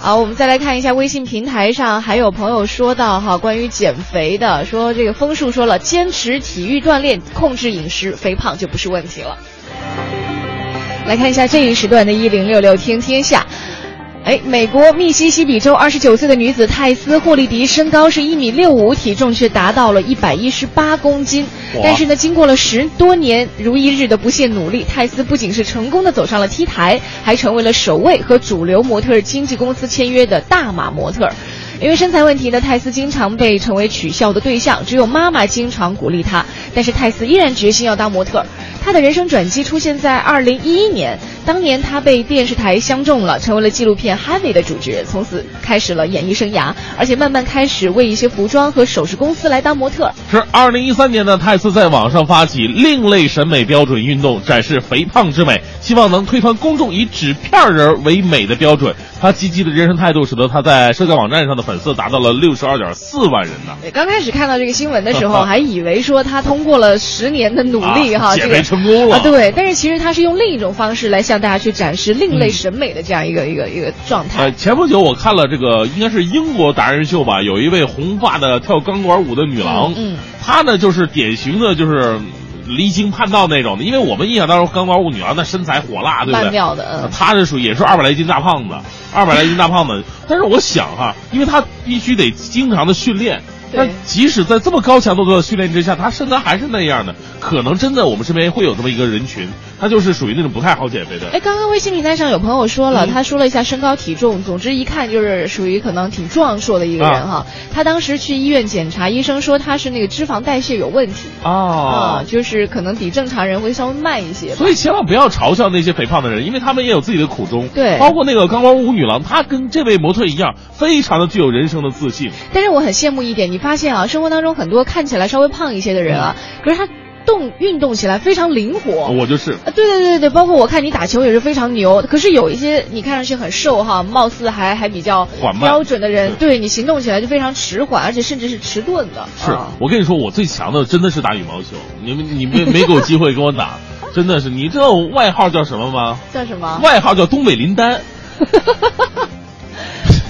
好，我们再来看一下微信平台上还有朋友说到哈，关于减肥的，说这个枫树说了，坚持体育锻炼，控制饮食，肥胖就不是问题了。来看一下这一时段的一零六六听天下。哎，美国密西西比州二十九岁的女子泰斯·霍利迪身高是一米六五，体重却达到了一百一十八公斤。但是呢，经过了十多年如一日的不懈努力，泰斯不仅是成功的走上了 T 台，还成为了首位和主流模特儿经纪公司签约的大码模特儿。因为身材问题呢，泰斯经常被成为取笑的对象，只有妈妈经常鼓励他。但是泰斯依然决心要当模特。他的人生转机出现在二零一一年，当年他被电视台相中了，成为了纪录片《Heavy》的主角，从此开始了演艺生涯，而且慢慢开始为一些服装和首饰公司来当模特。是二零一三年呢，泰斯在网上发起另类审美标准运动，展示肥胖之美，希望能推翻公众以纸片人为美的标准。他积极的人生态度，使得他在社交网站上的粉丝达到了六十二点四万人呢。对，刚开始看到这个新闻的时候，还以为说他通过了十年的努力哈，减肥成功了啊，对。但是其实他是用另一种方式来向大家去展示另类审美的这样一个、一个一个状态。呃，前不久我看了这个，应该是英国达人秀吧，有一位红发的跳钢管舞的女郎，嗯，她呢就是典型的就是离经叛道那种的，因为我们印象当中钢管舞女郎那身材火辣，对不对？的嗯她是属于也是二百来斤大胖子，二百来斤大胖子。但是我想哈、因为她必须得经常的训练。对但即使在这么高强度的训练之下，她身材还是那样的，可能真的我们身边会有这么一个人群，他就是属于那种不太好减肥的。哎，刚刚微信平台上有朋友说了，嗯他说了一下身高体重，总之一看就是属于可能挺壮硕的一个人哈。他当时去医院检查，医生说他是那个脂肪代谢有问题哦啊，就是可能比正常人会稍微慢一些。所以千万不要嘲笑那些肥胖的人，因为他们也有自己的苦衷。对包括那个钢管舞女郎，她跟这位模特一样，非常的具有人生的自信。但是我很羡慕一点，你发现啊，生活当中很多看起来稍微胖一些的人啊，可是他动运动起来非常灵活。我就是啊，对对对对，包括我看你打球也是非常牛，可是有一些你看上去很瘦哈，貌似还还比较缓慢标准的人，对你行动起来就非常迟缓，而且甚至是迟钝的。是啊我跟你说，我最强的真的是打羽毛球。你们你没没给我机会跟我打，真的是。你知道我外号叫什么吗？叫什么？外号叫东北林丹。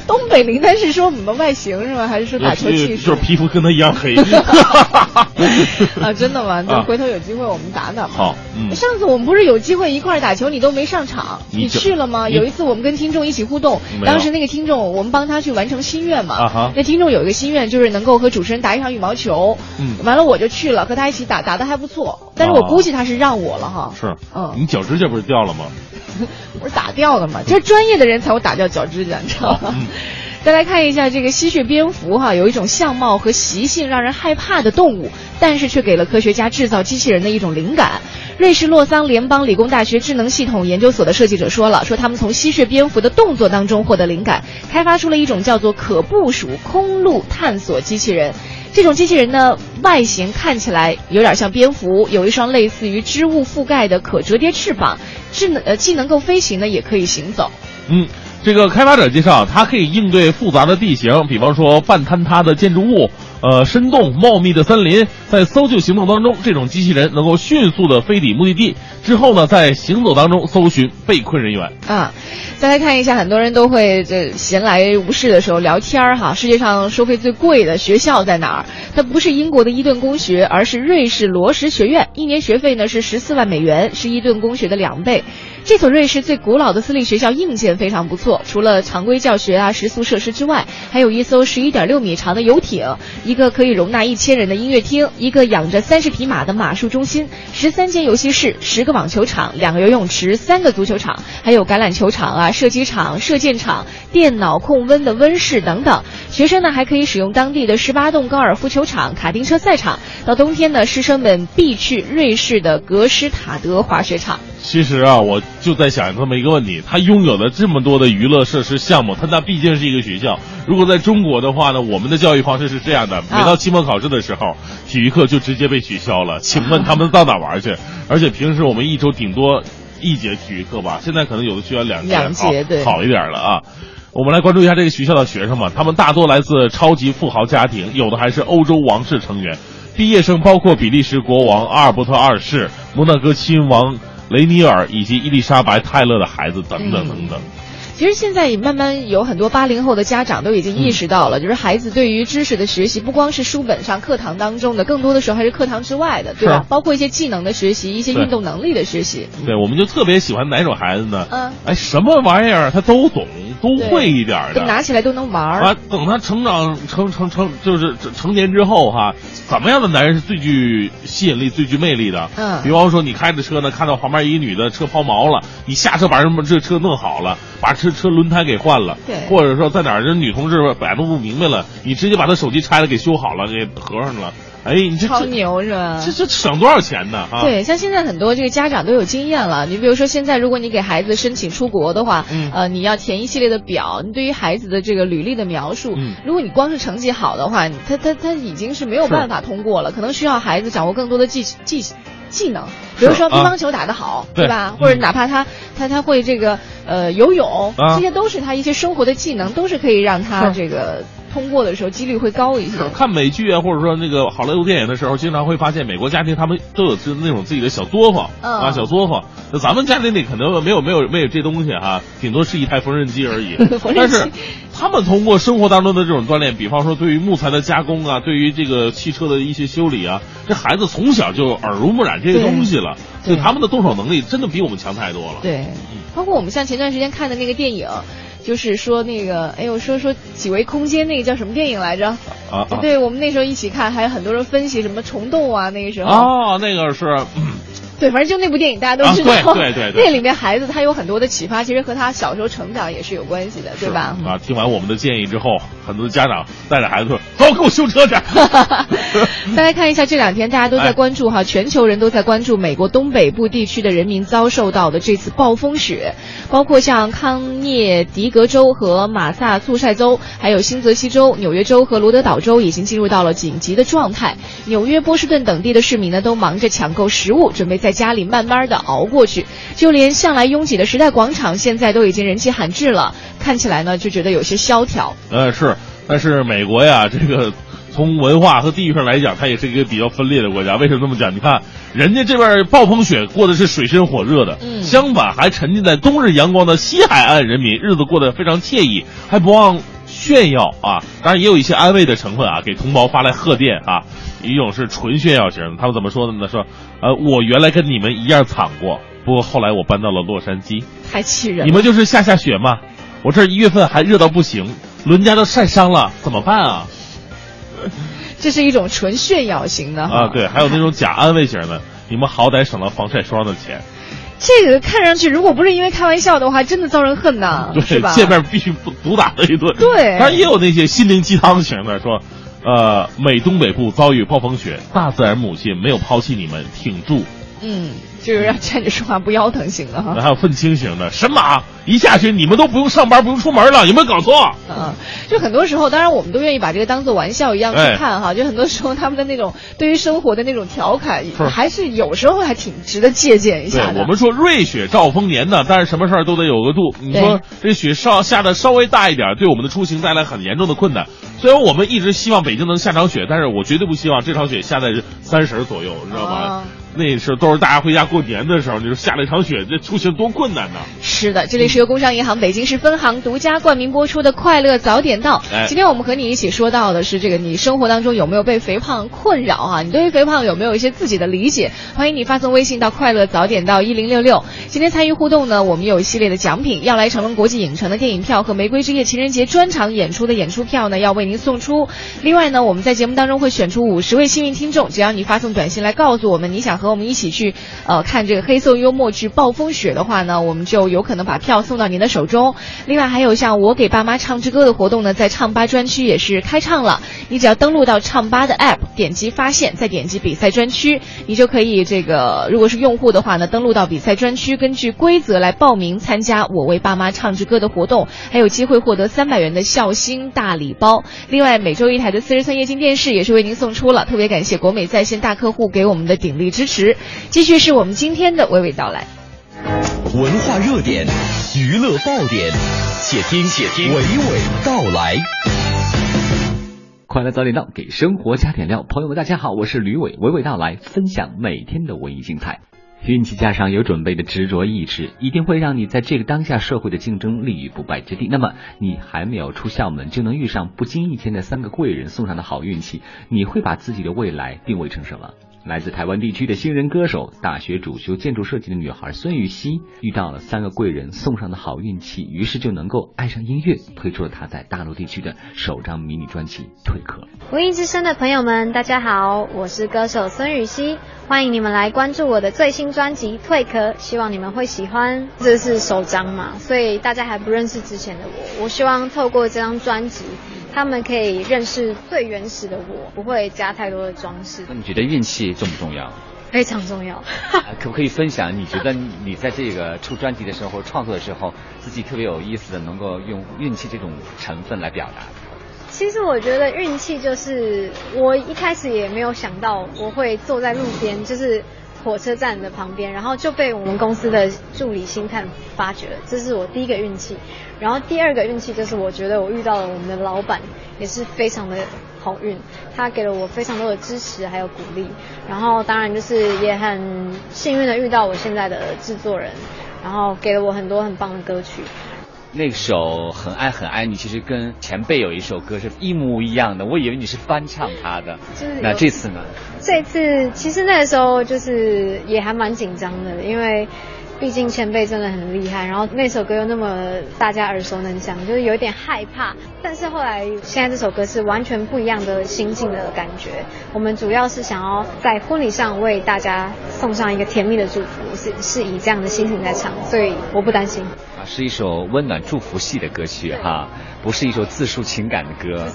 东北林丹是说我们的外形是吗？还是说打球技术？就是皮肤跟他一样黑。啊，真的吗？那啊回头有机会我们打打吧。好，嗯，上次我们不是有机会一块儿打球，你都没上场，你去了吗？有一次我们跟听众一起互动当时那个听众我们帮他去完成心愿嘛。那听众有一个心愿就是能够和主持人打一场羽毛球。嗯完了我就去了，和他一起打，打的还不错。但是我哦估计他是让我了哈。是，嗯你脚指甲不是掉了吗？我是打掉的嘛，就是专业的人才会打掉脚指甲，你知道吗？再来看一下这个吸血蝙蝠哈，有一种相貌和习性让人害怕的动物，但是却给了科学家制造机器人的一种灵感。瑞士洛桑联邦理工大学智能系统研究所的设计者说了，说他们从吸血蝙蝠的动作当中获得灵感，开发出了一种叫做可部署空路探索机器人。这种机器人呢，外形看起来有点像蝙蝠，有一双类似于织物覆盖的可折叠翅膀，智能呃既能够飞行呢，也可以行走。嗯，这个开发者介绍，它可以应对复杂的地形，比方说半坍塌的建筑物、呃深洞、茂密的森林。在搜救行动当中，这种机器人能够迅速的飞抵目的地，之后呢，在行走当中搜寻被困人员。啊，再来看一下，很多人都会这闲来无事的时候聊天儿哈。世界上收费最贵的学校在哪儿？它不是英国的伊顿公学，而是瑞士罗什学院，一年学费呢是十四万美元，是伊顿公学的两倍。这所瑞士最古老的私立学校硬件非常不错，除了常规教学啊、食宿设施之外，还有一艘十一点六米长的游艇，一个可以容纳一千人的音乐厅，一个养着三十匹马的马术中心，十三间游戏室，十个网球场，两个游泳池，三个足球场，还有橄榄球场啊、射击场、射箭场、电脑控温的温室等等。学生呢还可以使用当地的十八洞高尔夫球场、卡丁车赛场。到冬天呢，师生们必去瑞士的格施塔德滑雪场。其实啊，我就在想这么一个问题：他拥有了这么多的娱乐设施项目，他那毕竟是一个学校。如果在中国的话呢，我们的教育方式是这样的：每到期末考试的时候，体育课就直接被取消了。请问他们 到哪玩去？而且平时我们一周顶多一节体育课吧，现在可能有的学校两节，两节对好好一点了啊。我们来关注一下这个学校的学生们，他们大多来自超级富豪家庭，有的还是欧洲王室成员。毕业生包括比利时国王阿尔伯特二世、摩纳哥亲王雷尼尔以及伊丽莎白泰勒的孩子等等等等。其实现在也慢慢有很多八零后的家长都已经意识到了，就是孩子对于知识的学习，不光是书本上课堂当中的，更多的时候还是课堂之外的，对吧？包括一些技能的学习，一些运动能力的学习。对，我们就特别喜欢哪种孩子呢？嗯，哎，什么玩意儿他都懂，都会一点儿的。就拿起来都能玩儿。啊，等他成长成成成就是成年之后哈，怎么样的男人是最具吸引力、最具魅力的？嗯比方说你开着车呢，看到旁边一女的车抛锚了，你下车把什么这车弄好了，把车车轮胎给换了，对或者说在哪儿这女同志摆弄不明白了，你直接把她手机拆了给修好了，给合上了，哎，你这超牛是吧？这这省多少钱呢？啊，对，像现在很多这个家长都有经验了。你比如说，现在如果你给孩子申请出国的话，嗯呃，你要填一系列的表，你对于孩子的这个履历的描述，嗯如果你光是成绩好的话，他他他已经是没有办法通过了，可能需要孩子掌握更多的技技技能，比如说乒乓球打得好，对吧？嗯或者哪怕他他他会这个呃游泳，啊这些都是他一些生活的技能，都是可以让他这个通过的时候几率会高一些。看美剧啊，或者说那个好莱坞电影的时候，经常会发现美国家庭他们都有自那种自己的小作坊、嗯啊，小作坊。那咱们家庭里可能没有没有没有这东西哈、顶多是一台缝纫机而已 缝纫。机但是他们通过生活当中的这种锻炼，比方说对于木材的加工啊，对于这个汽车的一些修理啊，这孩子从小就耳濡目染这些东西了，对就他们的动手能力真的比我们强太多了。对，包括我们像前段时间看的那个电影，就是说那个，哎呦，说说几维空间那个叫什么电影来着？啊啊对，我们那时候一起看，还有很多人分析什么虫洞啊，那个时候。哦，那个是，嗯对，反正就那部电影大家都知道，啊对对对对 那里面孩子他有很多的启发，其实和他小时候成长也是有关系的，对吧？啊，听完我们的建议之后，很多家长带着孩子说：“走，给我修车去。再来看一下这两天大家都哎在关注哈，全球人都在关注美国东北部地区的人民遭受到的这次暴风雪，包括像康涅狄格州和马萨诸塞州，还有新泽西州、纽约州和罗德岛州已经进入到了紧急的状态。纽约、波士顿等地的市民呢，都忙着抢购食物，准备在家里慢慢的熬过去。就连向来拥挤的时代广场，现在都已经人迹罕至了，看起来呢就觉得有些萧条。”呃，是，但是美国呀，这个从文化和地域上来讲，它也是一个比较分裂的国家。为什么这么讲？你看，人家这边暴风雪过的是水深火热的，嗯相反还沉浸在冬日阳光的西海岸人民，日子过得非常惬意，还不忘炫耀啊。当然也有一些安慰的成分啊，给同胞发来贺电啊。一种是纯炫耀型的，他们怎么说的呢？说，呃，我原来跟你们一样惨过，不过后来我搬到了洛杉矶。太气人了！你们就是下下雪嘛，我这一月份还热到不行，伦家都晒伤了，怎么办啊？这是一种纯炫耀型的啊，对，还有那种假安慰型的，你们好歹省了防晒霜的钱，这个看上去，如果不是因为开玩笑的话，真的遭人恨呐，是 对，吧？见面必须毒毒打他一顿。对当然也有那些心灵鸡汤型的，说，呃，美东北部遭遇暴风雪，大自然母亲没有抛弃你们，挺住。嗯，就是要站着说话不腰疼型的哈。还有愤青型的，神马一下去你们都不用上班，不用出门了，有没有搞错？嗯，就很多时候，当然我们都愿意把这个当做玩笑一样去哎看哈。就很多时候他们的那种对于生活的那种调侃，还是有时候还挺值得借鉴一下的。我们说瑞雪兆丰年呢，但是什么事儿都得有个度。你说这雪稍下的稍微大一点，对我们的出行带来很严重的困难。虽然我们一直希望北京能下场雪，但是我绝对不希望这场雪下在三十左右，你知道吗？啊那时候都是大家回家过年的时候，你说下了一场雪，这出行多困难呢！是的，这里是由工商银行北京市分行独家冠名播出的《快乐早点到》。哎今天我们和你一起说到的是这个，你生活当中有没有被肥胖困扰啊？你对于肥胖有没有一些自己的理解？欢迎你发送微信到“快乐早点到一零六六”。今天参与互动呢，我们有一系列的奖品，要来成龙国际影城的电影票和玫瑰之夜情人节专场演出的演出票呢，要为您送出。另外呢，我们在节目当中会选出五十位幸运听众，只要你发送短信来告诉我们你想和我们一起去呃看这个黑色幽默剧《暴风雪》的话呢，我们就有可能把票送到您的手中。另外还有像我给爸妈唱支歌的活动呢，在唱吧专区也是开唱了。你只要登录到唱吧的 App，点击发现，再点击比赛专区，你就可以这个，如果是用户的话呢，登录到比赛专区，根据规则来报名参加我为爸妈唱支歌的活动，还有机会获得三百元的孝心大礼包。另外，每周一台的四十寸液晶电视也是为您送出了，特别感谢国美在线大客户给我们的鼎力支。继续是我们今天的娓娓道来。文化热点，娱乐爆点，且听且听娓娓道来。快乐早点到，给生活加点料。朋友们，大家好，我是吕伟，娓娓道来，分享每天的文艺精彩。运气加上有准备的执着意志，一定会让你在这个当下社会的竞争立于不败之地。那么，你还没有出校门，就能遇上不经意间的三个贵人送上的好运气，你会把自己的未来定位成什么？来自台湾地区的新人歌手，大学主修建筑设计的女孩孙雨熙，遇到了三个贵人送上的好运气，于是就能够爱上音乐，推出了她在大陆地区的首张迷你专辑《退壳》。文艺之声的朋友们，大家好，我是歌手孙雨熙，欢迎你们来关注我的最新专辑《退壳》，希望你们会喜欢。这是首张嘛，所以大家还不认识之前的我，我希望透过这张专辑，他们可以认识最原始的我，不会加太多的装饰，那你觉得运气重不重要？非常重要。啊 可不可以分享？你觉得你在这个出专辑的时候创作的时候，自己特别有意思的，能够用运气这种成分来表达？其实我觉得运气就是我一开始也没有想到我会坐在路边，就是火车站的旁边，然后就被我们公司的助理星探发掘了，这是我第一个运气。然后第二个运气就是我觉得我遇到了我们的老板，也是非常的好运，他给了我非常多的支持还有鼓励。然后当然就是也很幸运的遇到我现在的制作人，然后给了我很多很棒的歌曲。那首《很爱很爱你》其实跟前辈有一首歌是一模一样的，我以为你是翻唱他的。就是那这次呢？这次其实那个时候就是也还蛮紧张的，因为毕竟前辈真的很厉害，然后那首歌又那么大家耳熟能详，就是有点害怕。但是后来现在这首歌是完全不一样的心境的感觉。我们主要是想要在婚礼上为大家送上一个甜蜜的祝福，是是以这样的心情在唱，所以我不担心。啊，是一首温暖祝福系的歌曲哈，不是一首自述情感的歌。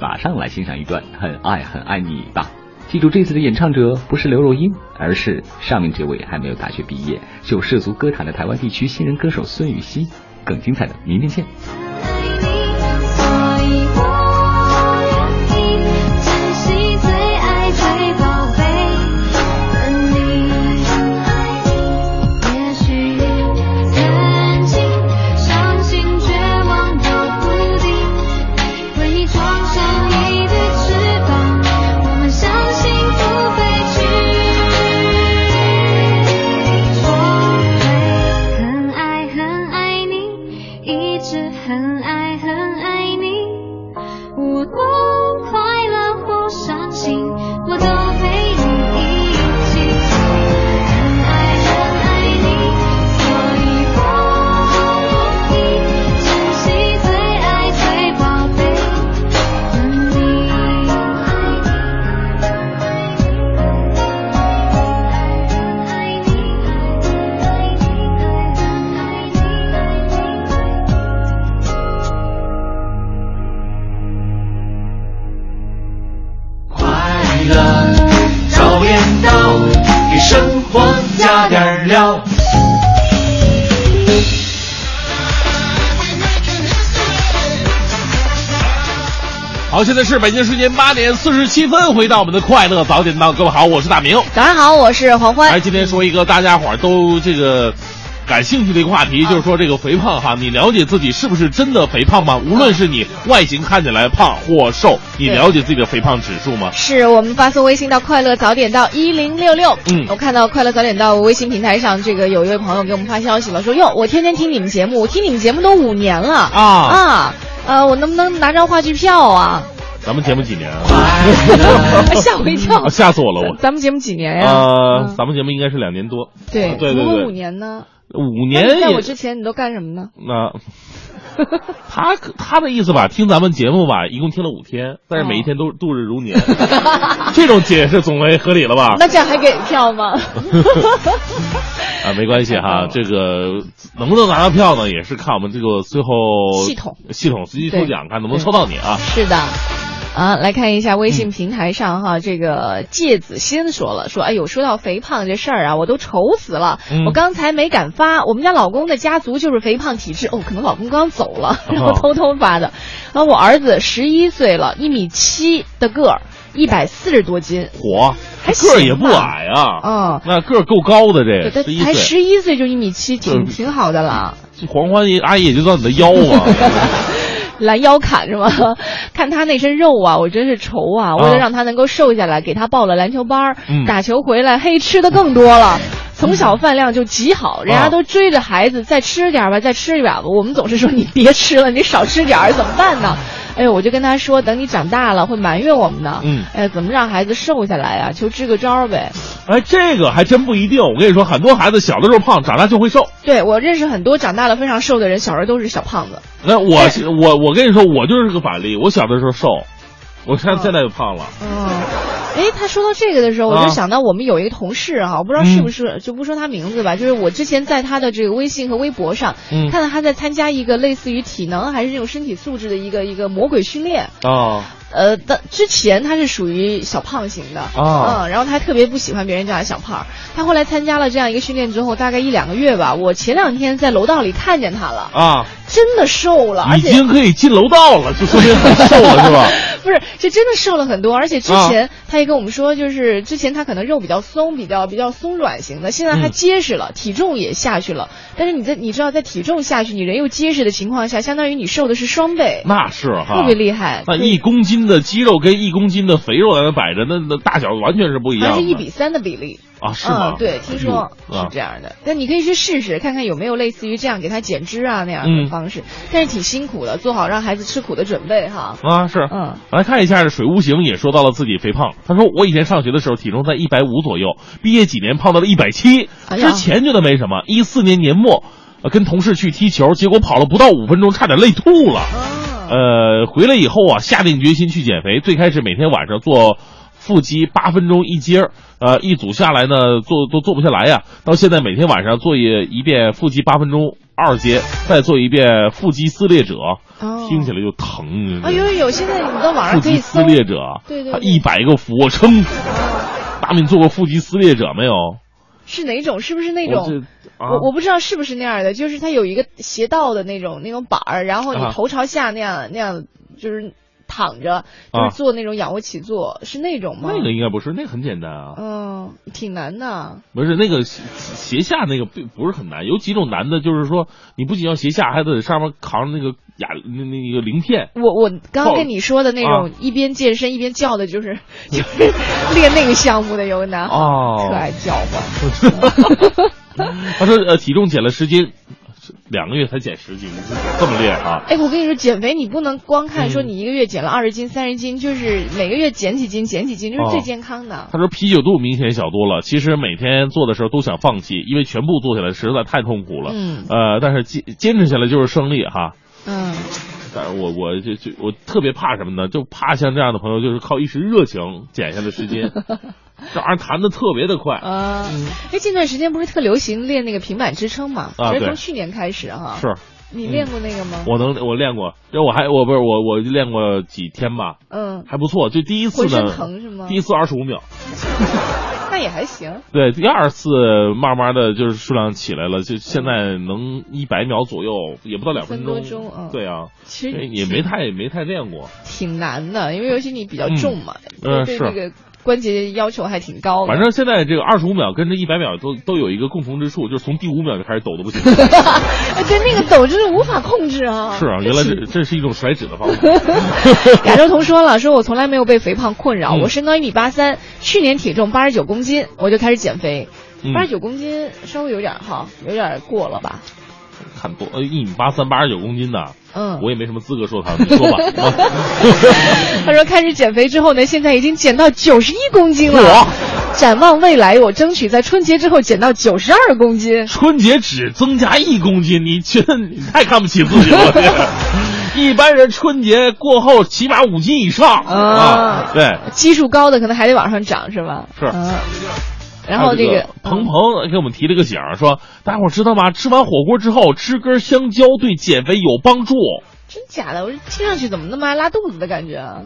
马上来欣赏一段《很爱很爱你》吧。记住，这次的演唱者不是刘若英，而是上面这位还没有大学毕业就涉足歌坛的台湾地区新人歌手孙雨希。更精彩的，明天见。好，现在是北京时间八点四十七分，回到我们的快乐早点到，各位好，我是大明。早上好，我是黄欢。来，今天说一个大家伙儿都这个感兴趣的一个话题，就是说这个肥胖哈，你了解自己是不是真的肥胖吗？无论是你外形看起来胖或瘦，你了解自己的肥胖指数吗？是我们发送微信到快乐早点到一零六六。嗯，我看到快乐早点到微信平台上，这个有一位朋友给我们发消息了，说哟，我天天听你们节目，我听你们节目都五年了啊啊，呃，我能不能拿张话剧票啊？咱们节目几年啊？吓我一跳，吓死我了我。咱们节目几年呀？呃，咱们节目应该是两年多。对对对对，如果五年呢？五年在也我之前你都干什么呢？那他他的意思吧，听咱们节目吧，一共听了五天，但是每一天都度日如年，这种解释总为合理了吧？那这样还给票吗？啊，没关系哈，这个能不能拿到票呢，也是看我们这个最后系统系统随机抽奖，看能不能抽到你啊。是的。啊，来看一下微信平台上哈，这个芥子心说了，说哎呦，说到肥胖这事儿啊，我都愁死了。嗯。我刚才没敢发，我们家老公的家族就是肥胖体质，哦，可能老公刚走了，然后偷偷发的。然后我儿子十一岁了，一米七的个儿，一百四十多斤，火，还个儿也不矮啊，嗯，那个儿够高的这对，十一他才岁，十一岁就一米七，挺挺好的了。这黄欢阿姨也就到你的腰啊。拦腰砍是吗？看他那身肉啊，我真是愁啊！为了让他能够瘦下来，给他报了篮球班儿，嗯打球回来，嘿，吃的更多了。从小饭量就极好，人家都追着孩子再吃点儿吧，再吃一点儿吧。我们总是说你别吃了，你少吃点儿怎么办呢？哎呦，我就跟他说，等你长大了会埋怨我们的。嗯，哎，怎么让孩子瘦下来呀、求支个招儿呗。哎，这个还真不一定。我跟你说，很多孩子小的时候胖，长大就会瘦。对我认识很多长大了非常瘦的人，小时候都是小胖子。那我我我跟你说，我就是个反例。我小的时候瘦，我看现在就胖了。嗯，哎，他说到这个的时候，我啊。就想到我们有一个同事哈，我不知道是不是，就不说他名字吧，就是我之前在他的这个微信和微博上，嗯。看到他在参加一个类似于体能还是这种身体素质的一个一个魔鬼训练。啊呃，但之前他是属于小胖型的啊嗯，然后他特别不喜欢别人叫他小胖儿。他后来参加了这样一个训练之后，大概一两个月吧，我前两天在楼道里看见他了，啊，真的瘦了，而且已经可以进楼道了，就说明很瘦了是吧？不是，这真的瘦了很多，而且之啊前他也跟我们说，就是之前他可能肉比较松，比较比较松软型的，现在他嗯结实了，体重也下去了。但是你在你知道，在体重下去，你人又结实的情况下，相当于你瘦的是双倍，那是哈，特别厉害。那一公斤的肌肉跟一公斤的肥肉在那摆着，那那大小完全是不一样的。它是一比三的比例。啊，是吗？嗯，对，听说是这样的。但你可以去试试，看看有没有类似于这样给他减脂啊那样的嗯方式。但是挺辛苦的，做好让孩子吃苦的准备哈。啊，是，嗯，来看一下，水无形也说到了自己肥胖。他说我以前上学的时候体重在一百五左右，毕业几年胖到了一百七，之前觉得没什么。一四年年末，呃，跟同事去踢球，结果跑了不到五分钟，差点累吐了。哦呃，回来以后啊，下定决心去减肥。最开始每天晚上做腹肌八分钟一阶儿，呃，一组下来呢，做都做不下来呀。到现在每天晚上做一一遍腹肌八分钟二阶，再做一遍腹肌撕裂者，哦听起来就疼。啊，有有有，现在你到网上腹肌可以撕裂者，对对对一百个俯卧撑。大明，你做过腹肌撕裂者没有？是哪种？是不是那种？我我不知道是不是那样的，就是它有一个斜道的那种那种板儿，然后你啊头朝下那样、那样，就是躺着，就啊是做那种仰卧起坐，是那种吗？那个应该不是，那个很简单啊。嗯，挺难的。不是那个斜斜下那个并不是很难，有几种难的，就是说你不仅要斜下，还得上面扛着那个哑那那个鳞片。我我刚刚跟你说的那种啊一边健身一边叫的，就是就 是练那个项目的有个男孩，哦特爱叫唤。他说呃体重减了十斤，两个月才减十斤，这么厉害啊？哎，我跟你说，减肥你不能光看说嗯你一个月减了二十斤、三十斤，就是每个月减几斤、减几斤，就是最哦健康的。他说啤酒肚明显小多了，其实每天做的时候都想放弃，因为全部做起来实在太痛苦了。嗯呃，但是坚坚持下来就是胜利哈。嗯，但是我我就就我特别怕什么呢？就怕像这样的朋友，就是靠一时热情减下的时间，这玩意儿弹的特别的快。啊，哎，近段时间不是特流行练那个平板支撑嘛？啊对其实从去年开始哈。是。你练过那个吗？我能，我练过，就我还我不是我我练过几天吧，嗯，还不错。就第一次呢，疼是吗第一次二十五秒，那也还行。对，第二次慢慢的就是数量起来了，就现在能一百秒左右，也不到两分钟。分多钟嗯对啊，其实哎也没太没太练过。挺难的，因为尤其你比较重嘛，嗯是对这个关节要求还挺高的。反正现在这个二十五秒跟这一百秒都都有一个共同之处，就是从第五秒就开始抖的不行。哎，对那个抖就是无法控制啊。是啊，原来这这是一种甩脂的方法。亚洲彤说了，说我从来没有被肥胖困扰，嗯我身高一米八三，去年体重八十九公斤，我就开始减肥。嗯八十九公斤稍微有点哈，有点过了吧？看多，呃，一米八三，八十九公斤的，嗯我也没什么资格说他，你说吧。他说开始减肥之后呢，现在已经减到九十一公斤了。展望未来，我争取在春节之后减到九十二公斤。春节只增加一公斤，你觉得你太看不起自己了？一般人春节过后起码五斤以上啊，对，基数高的可能还得往上涨，是吧？是。嗯。然后这个个鹏鹏给我们提了个醒儿，说大家伙儿知道吗？吃完火锅之后吃根香蕉对减肥有帮助。真假的？我听上去怎么那么爱拉肚子的感觉啊？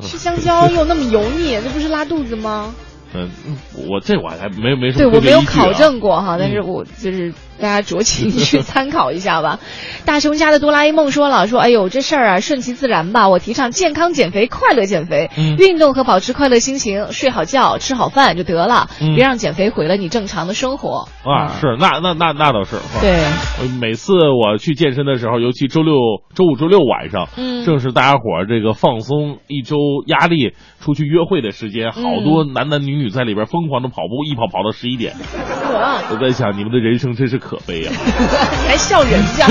吃香蕉又那么油腻，那不是拉肚子吗？嗯，我这我还没没什对我没有考证过哈，但是嗯我就是大家酌情去参考一下吧。大熊家的哆啦 A 梦说了，说哎呦这事儿啊顺其自然吧，我提倡健康减肥、快乐减肥，嗯。运动和保持快乐心情，睡好觉、吃好饭就得了，嗯。别让减肥毁了你正常的生活。啊，是那那那那倒是。对。呃每次我去健身的时候，尤其周六、周五、周六晚上，嗯。正是大家伙儿这个放松一周压力、出去约会的时间，好多男男女女在里边疯狂的跑步，一跑跑到十一点。我在想，你们的人生真是可悲呀、你 还笑人家。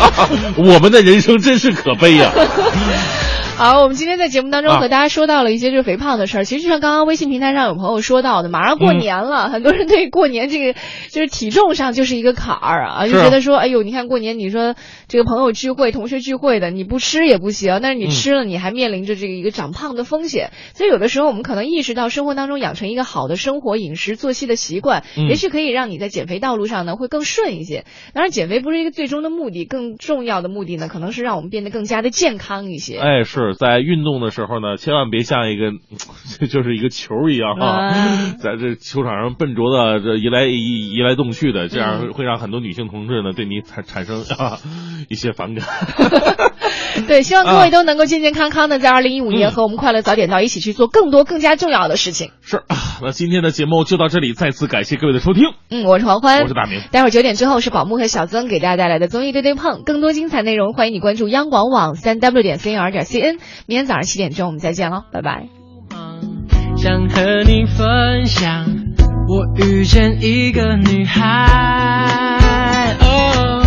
我们的人生真是可悲呀、好，我们今天在节目当中啊和大家说到了一些就是肥胖的事儿。其实就像刚刚微信平台上有朋友说到的，马上过年了，很多人对过年这个就是体重上就是一个坎儿啊，就觉得说，哎呦，你看过年你说这个朋友聚会、同学聚会的，你不吃也不行，但是你吃了，你还面临着这个一个长胖的风险。所以有的时候我们可能意识到生活当中养成一个好的生活饮食作息的习惯，嗯也许可以让你在减肥道路上呢会更顺一些。当然，减肥不是一个最终的目的，更重要的目的呢，可能是让我们变得更加的健康一些。哎，是在运动的时候呢，千万别像一个 就是一个球一样啊，啊在这球场上笨拙的这移来移移来动去的，这样嗯会让很多女性同志呢对你产产生啊一些反感。对，希望各啊位都能够健健康康的，在二零一五嗯年和我们快乐早点到一起去做更多更加重要的事情。是啊，那今天的节目就到这里，再次感谢各位的收听，嗯，我是黄欢，我是大明。待会儿九点之后是宝木和小曾给大家带来的综艺对对碰，更多精彩内容欢迎你关注央广网三 w 点 cnr 点 cn。明天早上七点钟我们再见喽，拜拜。想和你分享，我遇见一个女孩。哦，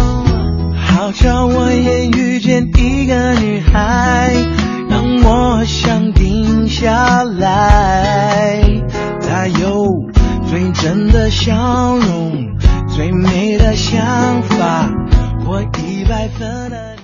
好巧，我也遇见一个女孩，让我想停下来。她有最真的笑容，最美的想法，我一百分的。